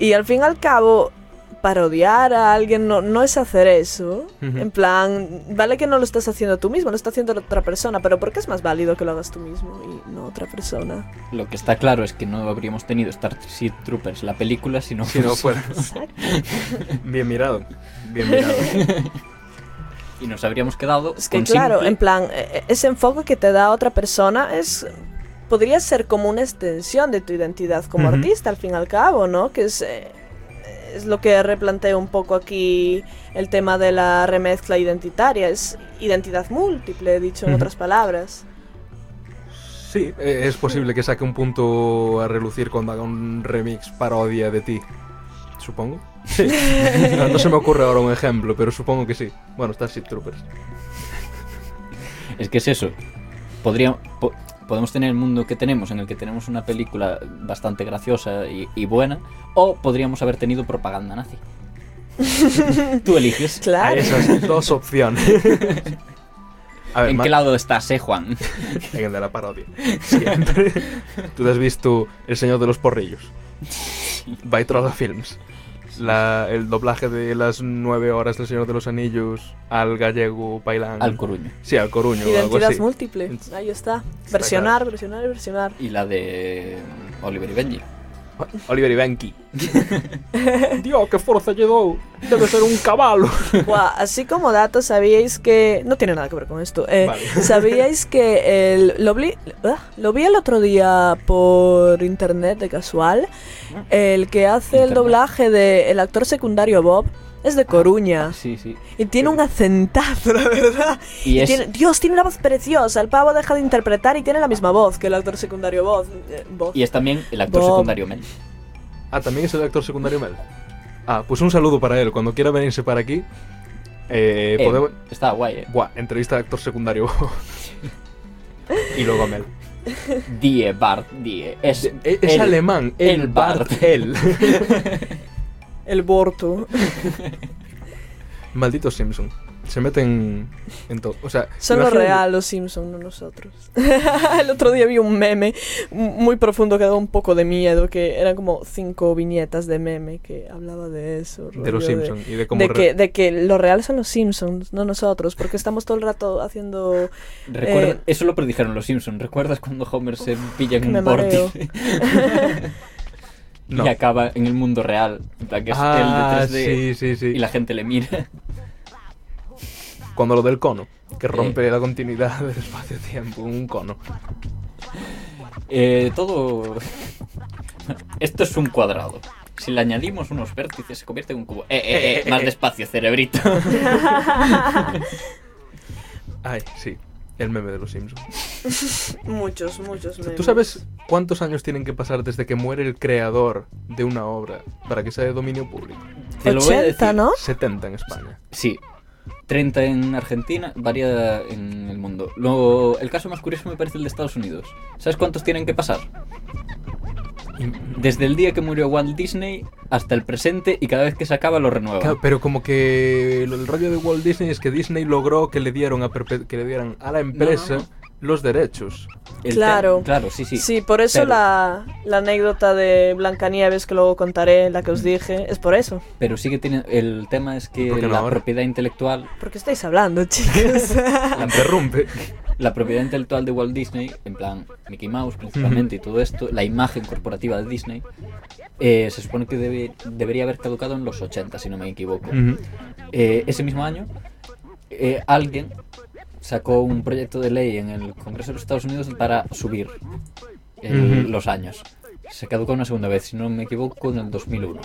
Y al fin y al cabo, parodiar a alguien no, no es hacer eso. En plan, vale que no lo estás haciendo tú mismo, lo está haciendo otra persona, pero ¿por qué es más válido que lo hagas tú mismo y no otra persona? Lo que está claro es que no habríamos tenido Starship Troopers, la película, si no Si no fuera. Bien mirado. Bien mirado. Y nos habríamos quedado Es que con claro, simple- en plan, e- ese enfoque que te da otra persona es podría ser como una extensión de tu identidad como artista al fin y al cabo, ¿no? Que es eh, es lo que replanteo un poco aquí el tema de la remezcla identitaria, es identidad múltiple, dicho en otras palabras. Sí, eh, es posible que saque un punto a relucir cuando haga un remix parodia de ti. Supongo. Sí. No, no se me ocurre ahora un ejemplo, pero supongo que sí. Bueno, Starship Troopers. Es que es eso. Podría, po- podemos tener el mundo que tenemos, en el que tenemos una película bastante graciosa y, y buena, o podríamos haber tenido propaganda nazi. Tú eliges. Claro. Hay esas dos opciones. A ver, ¿En qué lado estás, eh, Juan? En el de la parodia. Siempre. Tú te has visto El Señor de los Porrillos. Baitrola Films. La, el doblaje de las nueve horas del Señor de los Anillos al gallego bailán. Al Coruño. Sí, al coruño. Identidad múltiple. Ahí está. Está Versionar, versionar y versionar. Y la de Oliver y Benji. Oliver y Benki. Dios, qué fuerza llegó. Debe ser un caballo. Buah, así como datos, ¿sabíais que... No tiene nada que ver con esto. eh, Vale. ¿Sabíais que el... lo, vi, ah, lo vi el otro día por internet de casual? El que hace el doblaje del actor secundario Bob es de Coruña. Sí, sí. Y tiene un acentazo, la verdad. Y es- tiene- Dios, tiene una voz preciosa. El pavo deja de interpretar y tiene la misma voz que el actor secundario Bob. eh. Y es también el actor Bob. secundario Mel. Ah, también es el actor secundario Mel. Ah, pues un saludo para él. Cuando quiera venirse para aquí, eh, Eh, podemos. Está guay, eh. Buah, entrevista de actor secundario. y luego a Mel. Die Bart, Die. Es, Es, es el- alemán. El, el Bart. Bart. Él. El Borto. Malditos Simpson. Se meten en todo. O sea, Son lo real los Simpsons, no nosotros. el otro día vi un meme muy profundo que daba un poco de miedo, que eran como cinco viñetas de meme que hablaba de eso. De los Simpson y de cómo. De que, de que lo real son los Simpsons, no nosotros, porque estamos todo el rato haciendo... Recuerda- Eh, eso lo predijeron los Simpsons. ¿Recuerdas cuando Homer se pilla en un mareo. No. y acaba en el mundo real? Que es Ah, el de 3D sí, sí, sí. y la gente le mira. Cuando lo del cono. Que Eh. rompe la continuidad del espacio-tiempo. Un cono. Eh, todo. Esto es un cuadrado. Si le añadimos unos vértices, se convierte en un cubo. Eh, eh, eh, más despacio, cerebrito. Ay, sí. El meme de los Simpsons. Muchos, muchos memes. ¿Tú sabes cuántos años tienen que pasar desde que muere el creador de una obra para que sea de dominio público? Te lo voy a 80, decir. ¿no? 70 en España. Sí. 30 en Argentina, varía en el mundo. Luego, el caso más curioso me parece el de Estados Unidos. ¿Sabes cuántos tienen que pasar? Desde el día que murió Walt Disney hasta el presente y cada vez que se acaba lo renuevan. Claro, pero como que el rollo de Walt Disney es que Disney logró que le dieron a, que le dieran a la empresa no. los derechos. El Claro. Claro, sí, sí. Sí, por eso Pero- la, la anécdota de Blancanieves que luego contaré, la que os dije, es por eso. Pero sí que tiene. El tema es que ¿Por qué no la ahora? propiedad intelectual. ¿Por qué estáis hablando, chicos? La interrumpe. La propiedad intelectual de Walt Disney, en plan Mickey Mouse principalmente y todo esto, la imagen corporativa de Disney, eh, se supone que debe- debería haber caducado en los 80, si no me equivoco. Eh, ese mismo año, eh, alguien sacó un proyecto de ley en el Congreso de los Estados Unidos para subir el- Ujú. los años. Se caducó una segunda vez, si no me equivoco, en el 2001.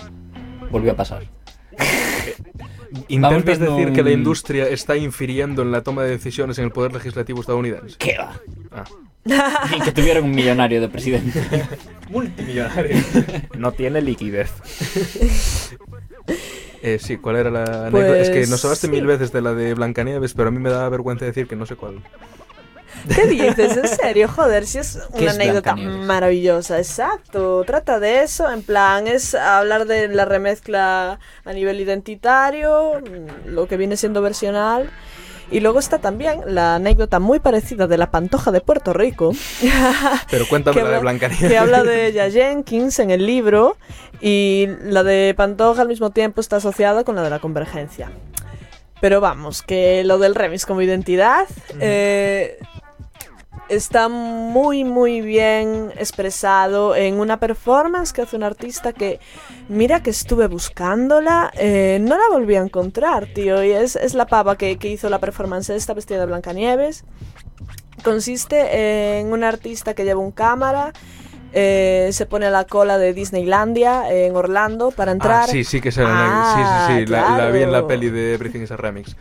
Volvió a pasar. Intentas decir que la un- industria está infiriendo en la toma de decisiones en el poder legislativo estadounidense. ¿Qué va? Ah. Y que tuvieron un millonario de presidente. Multimillonario. no tiene liquidez. Eh, sí, ¿cuál era la anécdota? Pues, es que nos hablaste sí. mil veces de la de Blancanieves, pero a mí me da vergüenza decir que no sé cuál. ¿Qué dices? ¿En serio? Joder, si es ¿Qué una es anécdota maravillosa. Exacto. Trata de eso. En plan, es hablar de la remezcla a nivel identitario, lo que viene siendo versional. Y luego está también la anécdota muy parecida de la Pantoja de Puerto Rico, Pero cuéntame la de Blancanieves. que habla de ella Jenkins en el libro y la de Pantoja al mismo tiempo está asociada con la de la convergencia. Pero vamos, que lo del remix como identidad eh, está muy muy bien expresado en una performance que hace un artista que mira que estuve buscándola, eh, no la volví a encontrar, tío, y es, es la pava que, que hizo la performance esta vestida de Blancanieves. Consiste en un artista que lleva un cámara, eh, se pone a la cola de Disneylandia en Orlando para entrar. Ah, sí, sí que se la Ah, Sí, sí, sí. La, la vi en la claro. peli de Everything is a Remix.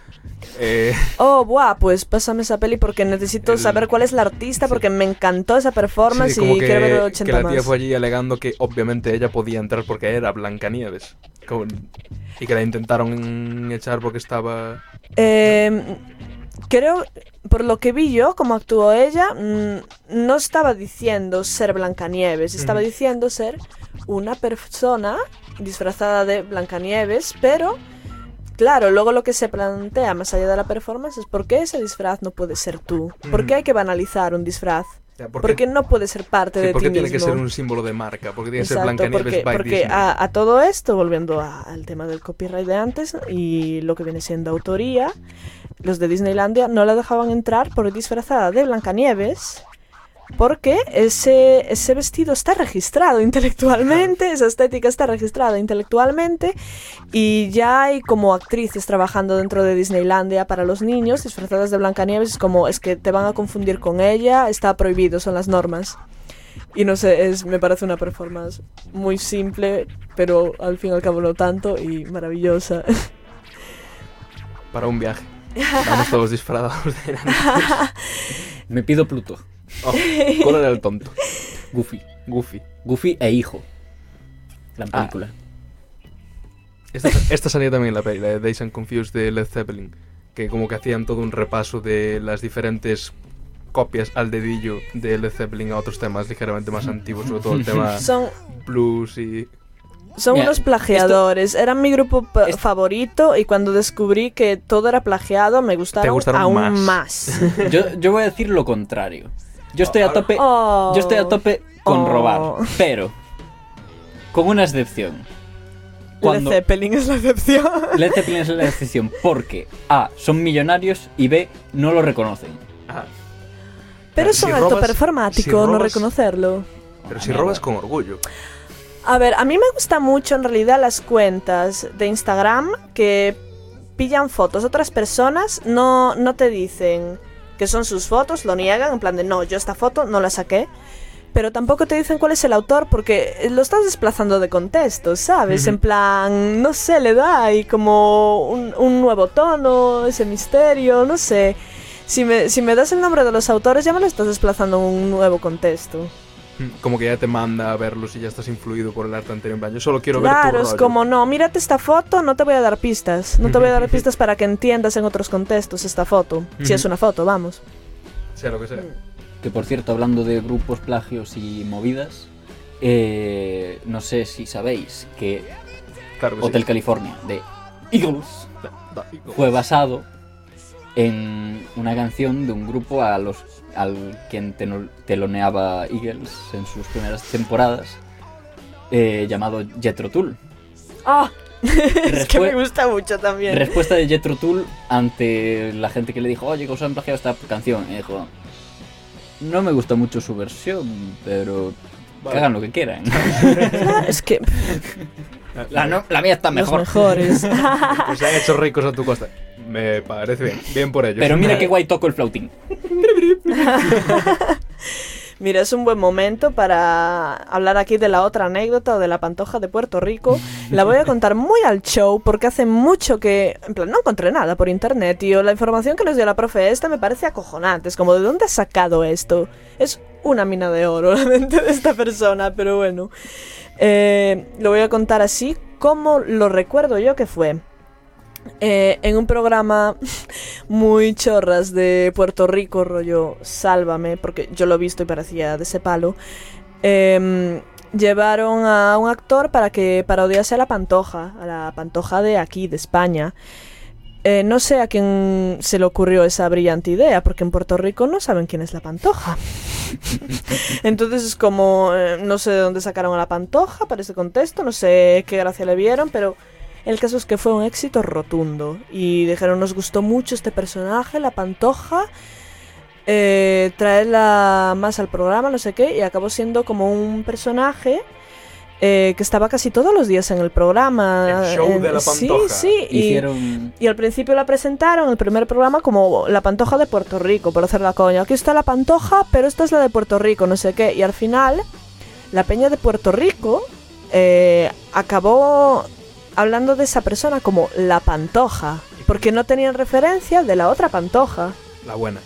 Eh, Oh, buah, pues pásame esa peli porque necesito El- saber cuál es la artista porque me encantó esa performance sí, como y que, quiero ver que 80 la tía más. fue allí alegando que obviamente ella podía entrar porque era Blancanieves. Como- y que la intentaron echar porque estaba... Eh, creo, por lo que vi yo, como actuó ella, mm, no estaba diciendo ser Blancanieves, estaba Ujú. diciendo ser una persona disfrazada de Blancanieves, pero claro, luego lo que se plantea más allá de la performance es por qué ese disfraz no puede ser tú, por qué hay que banalizar un disfraz, o sea, por qué no puede ser parte sí, de ¿por ti qué tiene que mismo? ser un símbolo de marca? Porque tiene que ser Blancanieves porque, by porque Disney. a, a todo esto, volviendo a- al tema del copyright de antes y lo que viene siendo autoría, los de Disneylandia no la dejaban entrar por disfrazada de Blancanieves porque ese, ese vestido está registrado intelectualmente, esa estética está registrada intelectualmente y ya hay como actrices trabajando dentro de Disneylandia para los niños disfrazadas de Blancanieves, es como es que te van a confundir con ella, está prohibido, son las normas. Y no sé, es, me parece una performance muy simple, pero al fin y al cabo no tanto y maravillosa. Para un viaje. Vamos todos disfrazados de... Me pido Pluto. Oh, ¿Cuál era el tonto? Goofy. Goofy. Goofy e hijo. La Ah. película. Esta, esta salía también en la peli, la de Days and Confused de Led Zeppelin, que como que hacían todo un repaso de las diferentes copias al dedillo de Led Zeppelin a otros temas ligeramente más antiguos, sobre todo el tema Son, blues y... son Mira, unos plagiadores. Eran mi grupo pa- Esto- favorito y cuando descubrí que todo era plagiado me gustaron, gustaron aún más. más. Yo, yo voy a decir lo contrario. Yo estoy a tope. Oh. Yo estoy a tope con Oh. robar. Pero. Con una excepción. Cuando Led Zeppelin es la excepción. Led Zeppelin es la excepción porque A. Son millonarios y B. No lo reconocen. Pero es un si acto robas- performático si no reconocerlo. pero si robas con orgullo. A ver, a mí me gusta mucho en realidad las cuentas de Instagram que pillan fotos de otras personas, no, no te dicen que son sus fotos, lo niegan, en plan de no, yo esta foto no la saqué. Pero tampoco te dicen cuál es el autor porque lo estás desplazando de contexto, ¿sabes? En plan, no sé, le da ahí como un, un nuevo tono, ese misterio, no sé. Si me, si me das el nombre de los autores ya me lo estás desplazando en un nuevo contexto. Como que ya te manda a verlos y ya estás influido por el arte anterior. En plan, yo solo quiero ver tu Claro, es rollo. como, no, mírate esta foto, no te voy a dar pistas. No te voy a dar pistas para que entiendas en otros contextos esta foto. Si es una foto, vamos. Sea lo que sea. Que por cierto, hablando de grupos, plagios y movidas. eh, no sé si sabéis que Claro que sí. Hotel California de Eagles fue basado en una canción de un grupo a los al quien teloneaba Eagles en sus primeras temporadas eh, llamado Jethro Tull. ¡Ah! es que me gusta mucho también. Respuesta de Jethro Tull ante la gente que le dijo, oye, que os han plagiado esta canción. Y dijo, no me gusta mucho su versión, pero que hagan lo que quieran. Es que la, no- la mía está los mejor. mejores. Pues se ha hecho ricos a tu costa. Me parece bien. Bien por ellos. Pero mira qué guay toco el flautín. Mira, es un buen momento para hablar aquí de la otra anécdota o de la pantoja de Puerto Rico. La voy a contar muy al show porque hace mucho que, en plan, no encontré nada por internet, tío. La información que nos dio la profe esta me parece acojonante. Es como, ¿de dónde has sacado esto? Es una mina de oro la mente de esta persona, pero bueno. Eh, lo voy a contar así como lo recuerdo yo que fue. Eh, en un programa muy chorras de Puerto Rico, rollo Sálvame, porque yo lo he visto y parecía de ese palo. em, llevaron a un actor para que parodiase a la Pantoja, a la Pantoja de aquí, de España. eh, no sé a quién se le ocurrió esa brillante idea, porque en Puerto Rico no saben quién es la pantoja. Entonces es como, eh, no sé de dónde sacaron a la pantoja para ese contexto, no sé qué gracia le vieron, pero el caso es que fue un éxito rotundo. Y dijeron, nos gustó mucho este personaje, la pantoja, eh, traerla más al programa, no sé qué, y acabó siendo como un personaje eh, que estaba casi todos los días en el programa. El show En- de la Sí, pantoja. sí, y, Hicieron. y al principio la presentaron, el primer programa, como la pantoja de Puerto Rico, por hacer la coña. Aquí está la pantoja, pero esta es la de Puerto Rico, no sé qué. Y al final, la peña de Puerto Rico eh, acabó hablando de esa persona como la pantoja, porque no tenían referencia de la otra pantoja, La buena.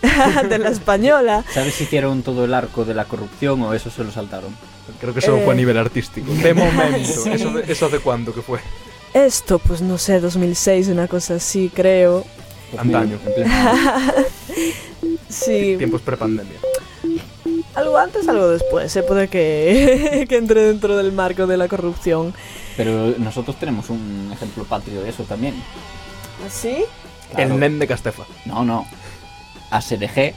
de la española. ¿Sabes si hicieron todo el arco de la corrupción o eso se lo saltaron? Creo que solo Eh, fue a nivel artístico. De momento. sí. ¿Eso, de- ¿Eso hace cuánto que fue? Esto, pues no sé, 2006, una cosa así, creo. Antaño. Sí, Tiempos prepandemia. algo antes, algo después, se puede que, que entre dentro del marco de la corrupción. Pero nosotros tenemos un ejemplo patrio de eso también. ¿Así? Claro. El nen de Castefa. No, no. ASDG,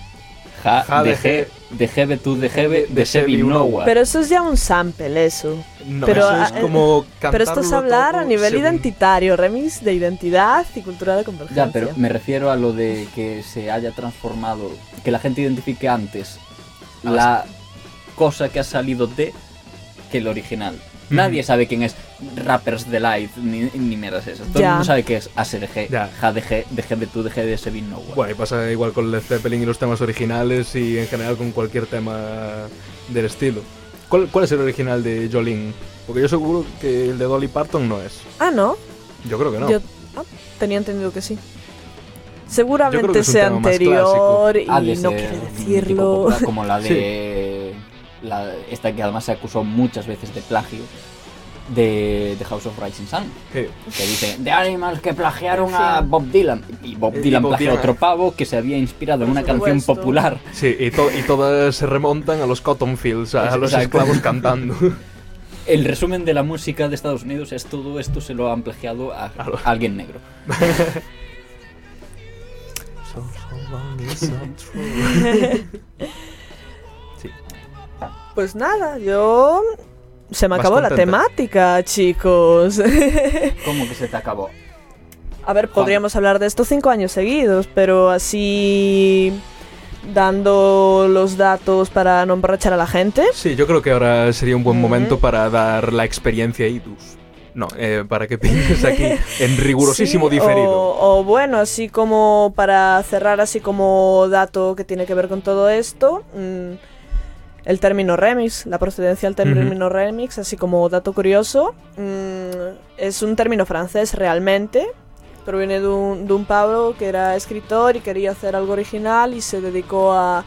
ja, Ja, de de G, de Gebe, tú de Gebe, de Sebi Nowa. Pero eso es ya un sample, eso. No, Pero, eso es ah, como Pero esto es hablar a nivel según- identitario, remix de identidad y cultura de convergencia. Ya, pero me refiero a lo de que se haya transformado, que la gente identifique antes la cosa que ha salido de que el original. Nadie sabe quién es Rappers Delight ni, ni mierdas esas. Todo Ya. el mundo sabe que es ASRG. JDG, DGB2, DG de Sevin Nowa. Bueno, y pasa igual con Led Zeppelin y los temas originales y en general con cualquier tema del estilo. ¿Cuál, cuál es el original de Jolene? Porque yo seguro que el de Dolly Parton no es. Ah, ¿no? Yo creo que no. Yo ah, tenía entendido que sí. Seguramente sea anterior y no mítico, decirlo. popular, como la de. La- esta que además se acusó muchas veces de plagio. De, de House of Rising Sun. Sí. Que dice, de Animals que plagiaron a Bob Dylan. Y Bob Y Dylan Bob plagió a Dylan. otro pavo que se había inspirado en una canción popular. Sí, y, to- y todas se remontan a los Cotton Fields, a, a los Exacto. esclavos cantando. El resumen de la música de Estados Unidos es todo esto se lo han plagiado a, a alguien negro. Pues nada, yo... Se me Vas acabó la temática, chicos. ¿Cómo que se te acabó? A ver, podríamos hablar de esto cinco años seguidos, pero así dando los datos para no emborrachar a la gente. Sí, yo creo que ahora sería un buen momento para dar la experiencia IDUS. No, eh, para que pienses aquí en rigurosísimo Sí, diferido. O, o bueno, así como para cerrar, así como dato que tiene que ver con todo esto, mm, el término remix, la procedencia del término remix, así como dato curioso, mm, es un término francés realmente. Proviene de un, de un pavo que era escritor y quería hacer algo original y se dedicó a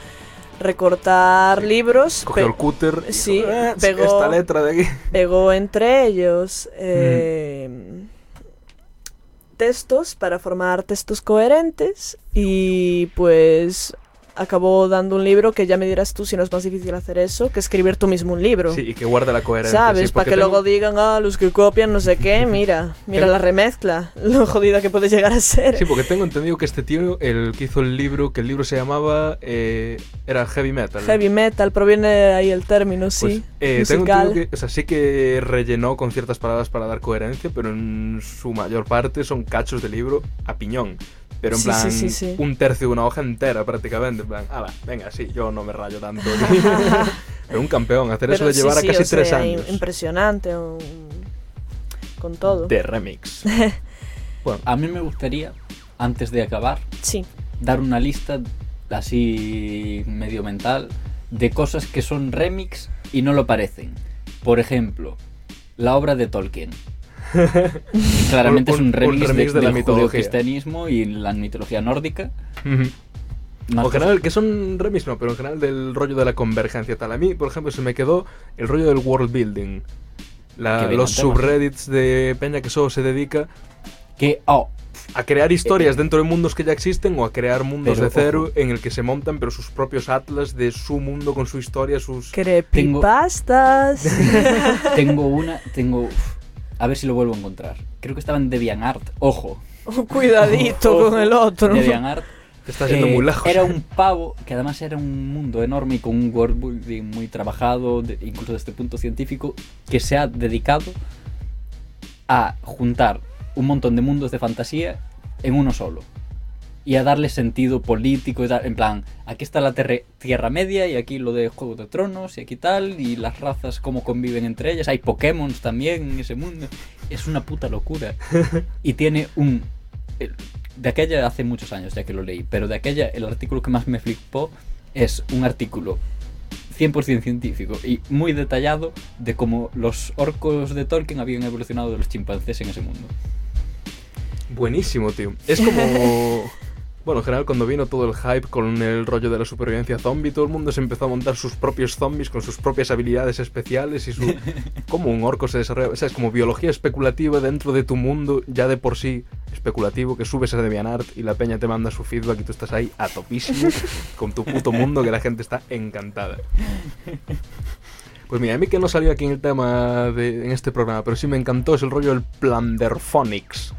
recortar libros. Cogió el cúter sí, "Eh, pegó- esta letra de aquí. pegó entre ellos eh, textos para formar textos coherentes y pues acabó dando un libro que ya me dirás tú si no es más difícil hacer eso que escribir tú mismo un libro. Sí, y que guarde la coherencia. ¿Sabes? sí, Para que tengo- luego digan, ah, los que copian no sé qué, mira, mira la remezcla, lo jodida que puede llegar a ser. Sí, porque tengo entendido que este tío, el que hizo el libro, que el libro se llamaba, eh, era Heavy Metal. Heavy metal, proviene de ahí el término, Pues, sí. eh, tengo entendido que, o sea, sí que rellenó con ciertas palabras para dar coherencia, pero en su mayor parte son cachos de libro a piñón. Pero en Sí, plan, sí, sí, sí. un tercio de una hoja entera prácticamente. En plan, ala, venga, sí, yo no me rayo tanto. pero un campeón, hacer eso de sí, llevar sí, a casi o tres sea, años. im- Impresionante, un- con todo. De remix. bueno, A mí me gustaría, antes de acabar, Sí. dar una lista así medio mental de cosas que son remix y no lo parecen. Por ejemplo, la obra de Tolkien. Claramente Un- es un un remix, remix de, de la del mitología. judeocristianismo y la mitología nórdica. O en general, que son remix, no, pero en general del rollo de la convergencia tal. A mí, por ejemplo, se me quedó el rollo del world building. La- los temas. subreddits de Peña que solo se dedica que, oh, a crear historias dentro de mundos que ya existen o a crear mundos Pero, de cero ojo. en el que se montan pero sus propios atlas de su mundo con su historia, sus... Creepypastas. tengo una, tengo... uf, a ver si lo vuelvo a encontrar. Creo que estaba en DeviantArt. Ojo, Cuidadito Ojo, con el otro. DeviantArt. Te está yendo Eh, muy lejos. Era un pavo que además era un mundo enorme y con un worldbuilding muy trabajado, de- incluso desde el punto científico, que se ha dedicado a juntar un montón de mundos de fantasía en uno solo. Y a darle sentido político y tal. En plan, aquí está la Tierra Media y aquí lo de Juego de Tronos y aquí tal. Y las razas cómo conviven entre ellas. Hay Pokémon también en ese mundo. Es una puta locura. Y tiene un... De aquella hace muchos años ya que lo leí. Pero de aquella el artículo que más me flipó es un artículo 100% científico y muy detallado de cómo los orcos de Tolkien habían evolucionado de los chimpancés en ese mundo. Buenísimo, tío. Es como... Bueno, en general cuando vino todo el hype con el rollo de la supervivencia zombie, todo el mundo se empezó a montar sus propios zombies con sus propias habilidades especiales y su... Como un orco se desarrolla... O sea, es como biología especulativa dentro de tu mundo, ya de por sí especulativo, que subes a DeviantArt y la peña te manda su feedback y tú estás ahí a topísimo con tu puto mundo que la gente está encantada. Pues mira, a mí que no salió aquí en el tema de, en este programa, pero sí me encantó es el rollo del Planderphonics,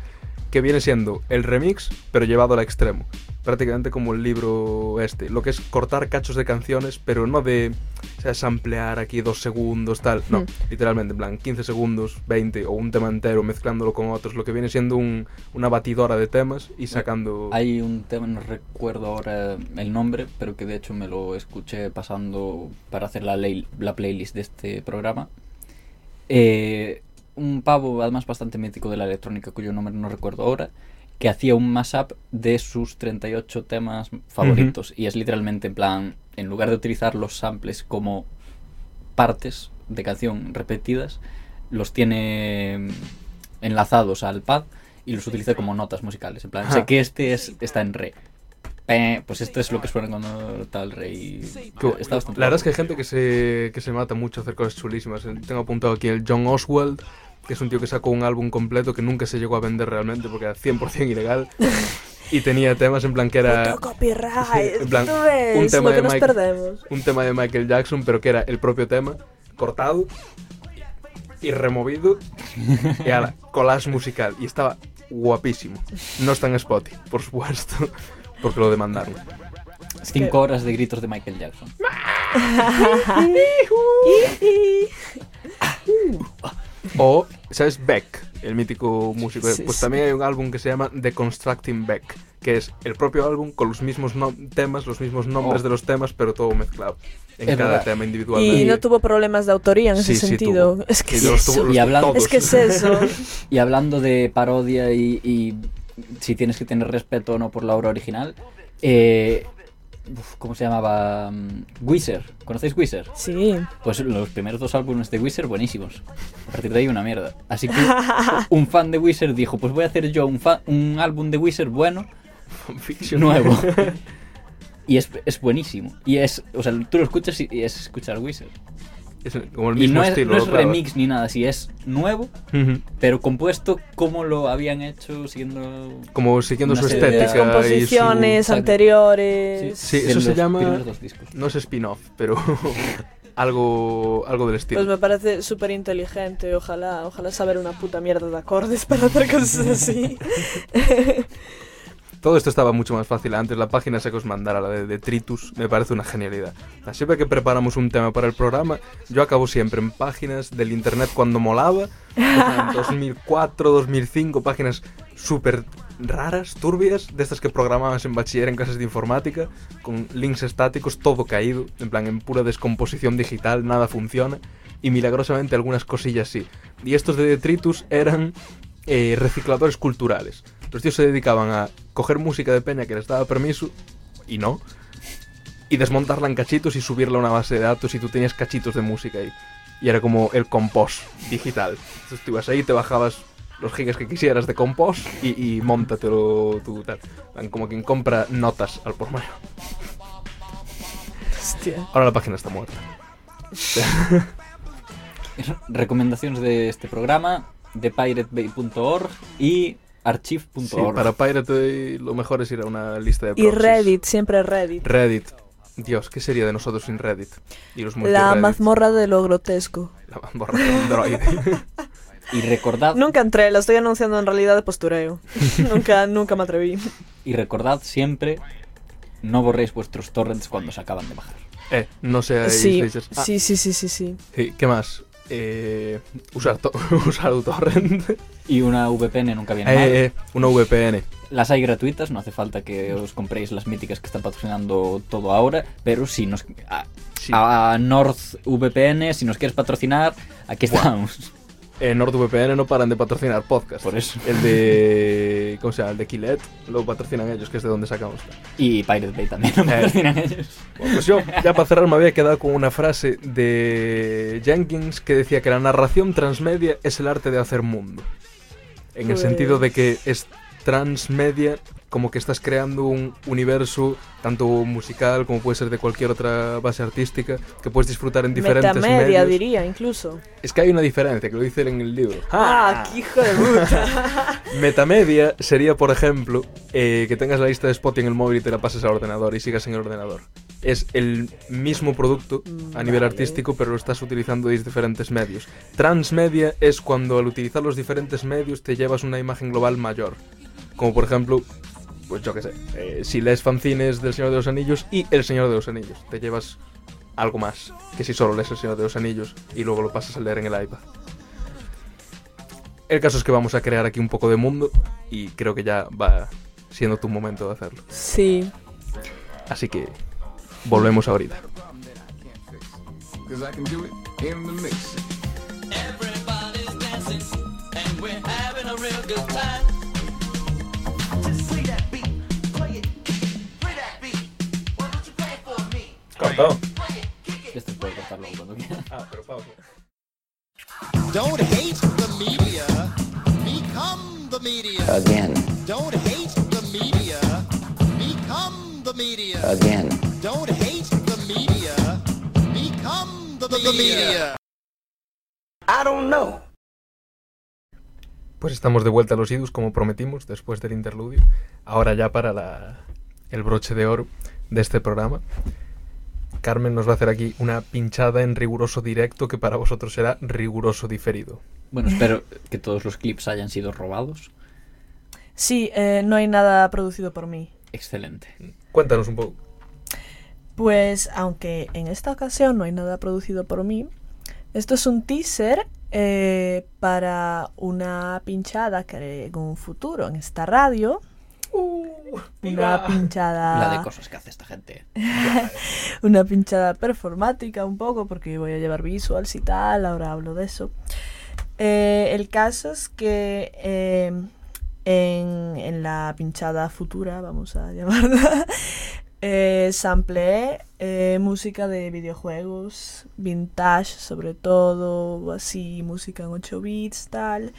que viene siendo el remix, pero llevado al extremo. Prácticamente como el libro este, lo que es cortar cachos de canciones, pero no de, o sea, samplear aquí dos segundos, tal, no, literalmente, en plan, 15 segundos, 20 o un tema entero mezclándolo con otros, lo que viene siendo un- una batidora de temas y sacando... Hay un tema, no recuerdo ahora el nombre, pero que de hecho me lo escuché pasando para hacer la, ley- la playlist de este programa. Eh, un pavo, además bastante mítico de la electrónica, cuyo nombre no recuerdo ahora, que hacía un mashup de sus 38 temas favoritos. Y es literalmente en plan, en lugar de utilizar los samples como partes de canción repetidas, los tiene mm, enlazados al pad y los utiliza como notas musicales. En plan, sé que este es, está en re. Pues esto es lo que suena cuando está el re y Que- está bastante la verdad es que hay gente que se, que se mata mucho a hacer cosas chulísimas. Tengo apuntado aquí el John Oswald, que es un tío que sacó un álbum completo que nunca se llegó a vender realmente porque era 100% ilegal. y tenía temas en plan que era copyright. En plan, ¿tú ves un tema lo que de nos Mike- perdemos? un tema de Michael Jackson, pero que era el propio tema, cortado y removido, y ala, collage musical. Y estaba guapísimo. No está en Spotify, por supuesto, porque lo demandaron. Cinco horas de gritos de Michael Jackson. O, ¿sabes? Beck, el mítico músico. Sí, pues sí. también hay un álbum que se llama Deconstructing Beck, que es el propio álbum con los mismos no- temas, los mismos nombres Oh. de los temas, pero todo mezclado en Es cada verdad. tema individualmente. Y no tuvo problemas de autoría en Sí, ese sí, sentido. tuvo. Es que Y es tuvo- Y hablando- todos. Es que es eso. Y hablando de parodia y, y si tienes que tener respeto o no por la obra original, eh, uf, ¿cómo se llamaba? Mm, Wizard. ¿Conocéis Wizard? Sí. Pues los primeros dos álbumes de Wizard buenísimos. A partir de ahí una mierda. Así que un fan de Wizard dijo, pues voy a hacer yo un, fa- un álbum de Wizard bueno, nuevo. y es, es buenísimo. Y es, o sea, tú lo escuchas y, y es escuchar Wizard. Es como el Y mismo no es, estilo. no es claro. remix ni nada, si es nuevo, pero compuesto como lo habían hecho siguiendo Como siguiendo su de estética. Y composiciones su... Anteriores. Sí, eso se llama-. No es spin-off, pero algo, algo del estilo. Pues me parece súper inteligente. Ojalá, ojalá saber una puta mierda de acordes para hacer cosas así. Todo esto estaba mucho más fácil antes. La página esa que os mandara, la de Detritus, me parece una genialidad. Siempre que preparamos un tema para el programa, yo acabo siempre en páginas del internet cuando molaba. en 2004, 2005, páginas súper raras, turbias, de estas que programabas en bachiller en clases de informática, con links estáticos, todo caído, en plan en pura descomposición digital, nada funciona. Y milagrosamente algunas cosillas sí. Y estos de Detritus eran eh, recicladores culturales. Los tíos se dedicaban a coger música de peña que les daba permiso, y no, y desmontarla en cachitos y subirla a una base de datos y tú tenías cachitos de música ahí. Y era como el compos digital. Entonces tú ibas ahí, te bajabas los gigas que quisieras de compos y, y móntatelo tú tal. Como quien compra notas al por mayor. Hostia. Ahora la página está muerta. Recomendaciones de este programa, de piratebay.org y archive.org. Sí, para Pirate Bay lo mejor es ir a una lista de Y proxies. Reddit, siempre Reddit. Reddit. Dios, ¿qué sería de nosotros sin Reddit? Y los La mazmorra de lo grotesco. La mazmorra de Android. Y recordad, Nunca entré, lo estoy anunciando en realidad de postureo. nunca, nunca me atreví. y recordad siempre, no borréis vuestros torrents cuando se acaban de bajar. Eh, no seáis Sí. Ah, sí, sí, sí, sí, sí. sí, ¿Qué más? Eh, usar, to- usar. Y una VPN nunca viene mal. Eh, eh, una VPN. Las hay gratuitas, no hace falta que os compréis las míticas que están patrocinando todo ahora, pero si nos... A, Sí. a NordVPN, si nos quieres patrocinar, aquí estamos. Eh, NordVPN no paran de patrocinar podcast. Por eso. El de. ¿Cómo se llama? El de Killet lo patrocinan ellos, que es de donde sacamos. Y Pirate Bay también lo Eh. patrocinan ellos. Bueno, pues yo, ya para cerrar, me había quedado con una frase de Jenkins que decía que la narración transmedia es el arte de hacer mundo. En el Pues- sentido de que es transmedia, como que estás creando un universo, tanto musical como puede ser de cualquier otra base artística, que puedes disfrutar en diferentes Metamedia, medios. diría, incluso. Es que hay una diferencia, que lo dice en el libro. Ah, qué hijo de puta. Metamedia sería, por ejemplo, eh, que tengas la lista de Spotify en el móvil y te la pases al ordenador y sigas en el ordenador. Es el mismo producto a nivel Vale. artístico, pero lo estás utilizando desde diferentes medios. Transmedia es cuando al utilizar los diferentes medios te llevas una imagen global mayor. Como por ejemplo, pues yo qué sé, eh, si lees fanzines del Señor de los Anillos y El Señor de los Anillos, te llevas algo más que si solo lees El Señor de los Anillos y luego lo pasas a leer en el iPad. El caso es que vamos a crear aquí un poco de mundo y creo que ya va siendo tu momento de hacerlo. Sí. Así que volvemos ahorita. The mix. Cortado. Esto puede cortarlo cuando quiera. Ah, pero pausa. Don't hate the media. Become the media. Again, Don't hate the media. Become the media. again. Don't hate the media. Become the, media. Pues estamos de vuelta a los idus como prometimos después del interludio. Ahora ya para la- el broche de oro de este programa. Carmen nos va a hacer aquí una pinchada en riguroso directo que para vosotros será riguroso diferido. Bueno, espero que todos los clips hayan sido robados. Sí, eh, no hay nada producido por mí. Excelente. Cuéntanos un poco. Pues aunque en esta ocasión no hay nada producido por mí, esto es un teaser eh, para una pinchada que haré en un futuro en esta radio. Una pinchada. La de cosas que hace esta gente. una pinchada performática un poco porque voy a llevar visuals y tal, ahora hablo de eso. Eh, el caso es que eh, en, en la pinchada futura, vamos a llamarla, eh, sampleé eh, música de videojuegos, vintage sobre todo, así música en 8 bits, tal.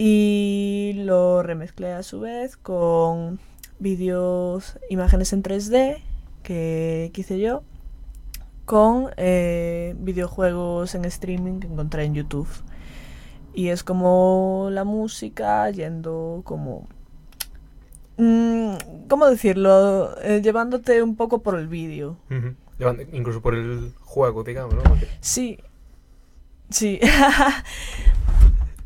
Y lo remezclé a su vez con vídeos, imágenes en 3D que, que hice yo, con eh, videojuegos en streaming que encontré en YouTube. Y es como la música yendo como... mm, ¿Cómo decirlo? Eh, llevándote un poco por el vídeo. Incluso por el juego, digamos, ¿no? Sí. Sí.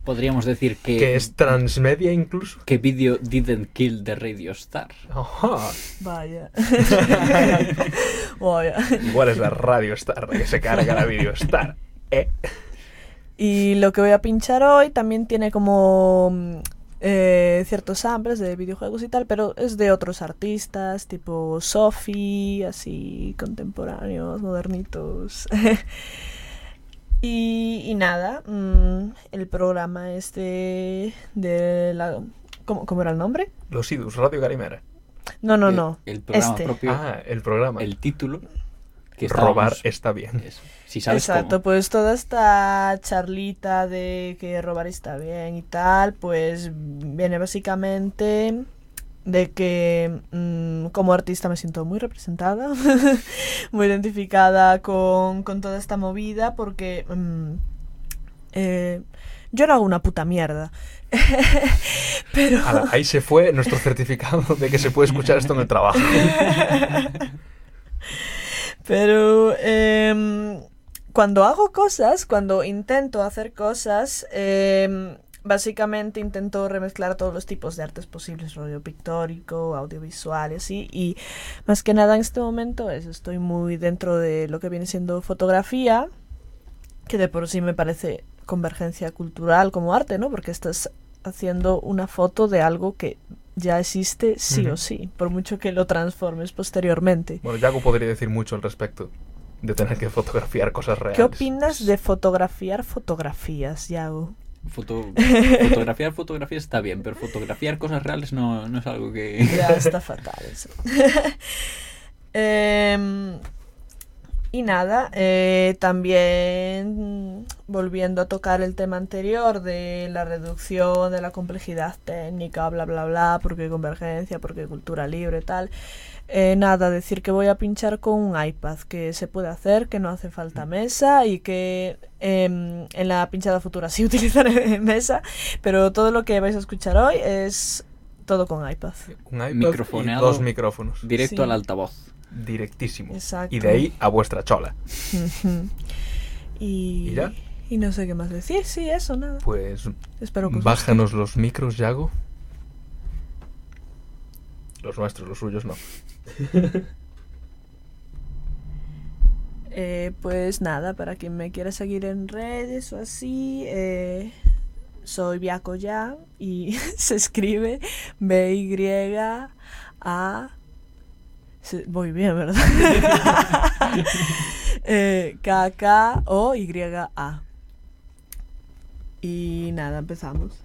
Podríamos decir que, Que es transmedia incluso. que video didn't kill the radio star. Ajá. Vaya. Vaya. Igual es la Radio Star la que se carga la Video Star. Eh. Y lo que voy a pinchar hoy también tiene como mm, eh, ciertos samples de videojuegos y tal, pero es de otros artistas, tipo Sophie, así contemporáneos, modernitos. y, y nada, mm, el programa este de la... ¿Cómo, cómo era el nombre? Los idus, Radio Garimera. No, no, El- no. El programa Este. propio, Ah, el programa. el título. Que Robar está bien. Eso. Si sabes Exacto, cómo. pues toda esta charlita de que robar está bien y tal, pues viene básicamente de que mm, como artista me siento muy representada, muy identificada con, con toda esta movida, porque mm, eh, yo no hago una puta mierda. Pero... Ahí se fue nuestro certificado de que se puede escuchar esto en el trabajo. Pero em, cuando hago cosas, cuando intento hacer cosas, em, básicamente intento remezclar todos los tipos de artes posibles, rollo pictórico, audiovisual y así. Y más que nada en este momento es, estoy muy dentro de lo que viene siendo fotografía, que de por sí me parece convergencia cultural como arte, ¿no? Porque estás haciendo una foto de algo que ya existe sí o sí, por mucho que lo transformes posteriormente. Bueno, Yago podría decir mucho al respecto de tener que fotografiar cosas reales. ¿Qué opinas de fotografiar fotografías, Yago? Foto- fotografiar fotografías está bien, pero fotografiar cosas reales no, no es algo que... Ya está fatal eso. Em, y nada, eh, también volviendo a tocar el tema anterior de la reducción de la complejidad técnica, bla, bla, bla, porque convergencia, porque cultura libre, tal. Eh, nada, decir que voy a pinchar con un iPad, que se puede hacer, que no hace falta mesa y que em, en la pinchada futura sí utilizaré mesa, pero todo lo que vais a escuchar hoy es todo con iPad. Un iPad y dos micrófonos. Directo Sí. al altavoz. Directísimo. Exacto. Y de ahí a vuestra chola. Y, ¿Y ya? y no sé qué más decir, sí, eso, nada. Pues Espero que os bájanos los micros, Yago. Los nuestros, los suyos no. Eh, pues nada, para quien me quiera seguir en redes o así, eh, soy Biaco ya y se escribe B-Y-A. Voy bien, ¿verdad? eh, K-K-O-Y-A. Y nada, empezamos.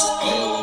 Oh.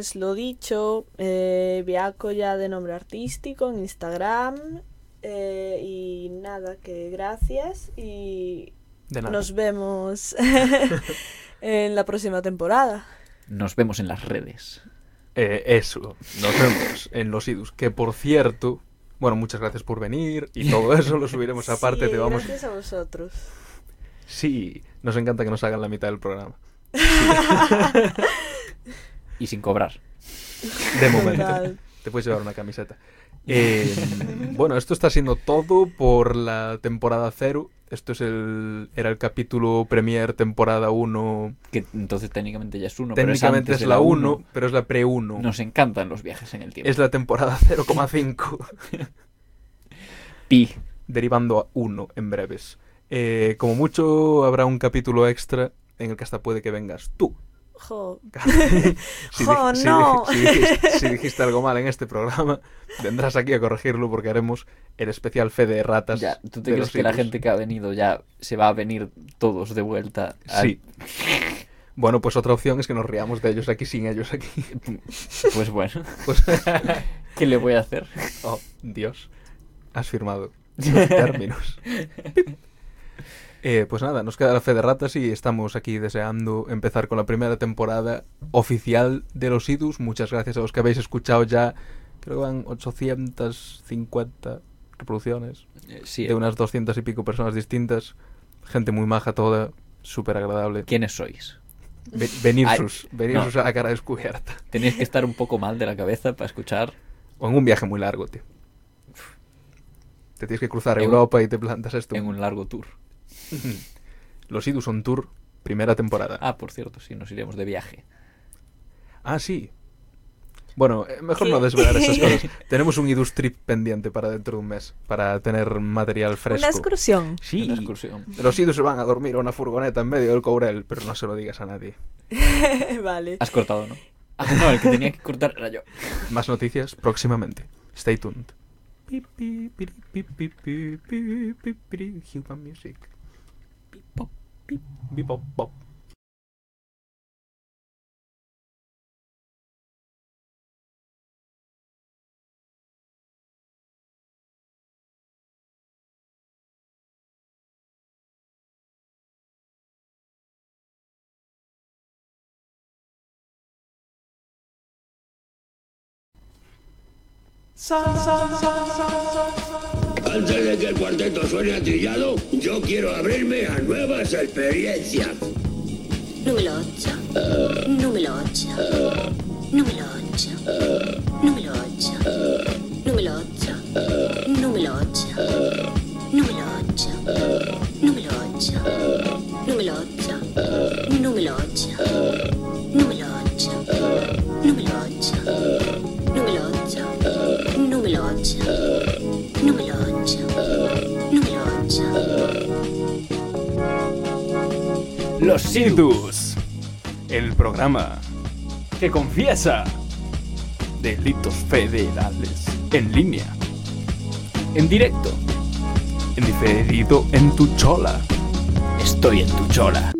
Pues lo dicho, eh, Viaco ya de nombre artístico en Instagram. eh, y nada, que gracias y De nada. nos vemos en la próxima temporada. Nos vemos en las redes. Eh, eso, nos vemos en los idus. Que por cierto, bueno, muchas gracias por venir y todo eso lo subiremos aparte. Sí, te vamos. Gracias a vosotros. Sí, nos encanta que nos hagan la mitad del programa. Y sin cobrar. De momento. Total. Te puedes llevar una camiseta. Eh, bueno, esto está siendo todo por la temporada cero. Esto es el, era el capítulo Premier temporada 1. Que entonces técnicamente ya es uno. pero Técnicamente antes es la 1, uno. pero es la pre-1. Nos encantan los viajes en el tiempo. Es la temporada 0,5. Pi. derivando a 1 en breves. Eh, como mucho habrá un capítulo extra en el que hasta puede que vengas tú. Jo. si, Jo, si no. si dijiste, si dijiste algo mal en este programa, vendrás aquí a corregirlo porque haremos el especial fe de ratas. Ya, ¿Tú te crees que la gente que ha venido ya se va a venir todos de vuelta? Sí. Bueno, pues otra opción es que nos riamos de ellos aquí sin ellos aquí. Pues bueno, Pues, ¿qué le voy a hacer? oh, Dios. Has firmado los términos. Eh, pues nada, nos queda la fe de ratas y estamos aquí deseando empezar con la primera temporada oficial de los IDUS. Muchas gracias a los que habéis escuchado ya, creo que van 850 reproducciones Eh, Sí, de unas 200 y pico personas distintas. Gente muy maja toda, súper agradable. ¿quiénes sois? Ve- venir sus, no. a la cara descubierta. Tenéis que estar un poco mal de la cabeza para escuchar. O en un viaje muy largo, tío. Te tienes que cruzar En un- Europa y te plantas esto. en un largo tour. Los Idus on Tour, primera temporada. Ah, por cierto, sí, nos iremos de viaje. Ah, sí. Bueno, eh, mejor ¿Qué? no desvelar esas cosas. Tenemos un Idus Trip pendiente para dentro de un mes, para tener material fresco. Una excursión. Sí, Una excursión. los Idus se van a dormir a una furgoneta en medio del Courel, pero no se lo digas a nadie. vale. Has cortado, ¿no? Ah, no, el que tenía que cortar era yo. Más noticias próximamente. Stay tuned. Pi, pi, beep, bop, beep, beep, bop, bop. Sun, sun, sun, sun, sun, sun. Antes de que el cuarteto suene atrillado, yo quiero abrirme a nuevas experiencias. Número 8. Número 8. Número 8. Número 8. Número 8. Número 8. Número 8. Número 8. Número 8. Número 8. Número 8. Número 8. Número 8. Número 8. Los Idus. El programa que confiesa delitos federales en línea, en directo, en diferido en tu chola. Estoy en tu chola.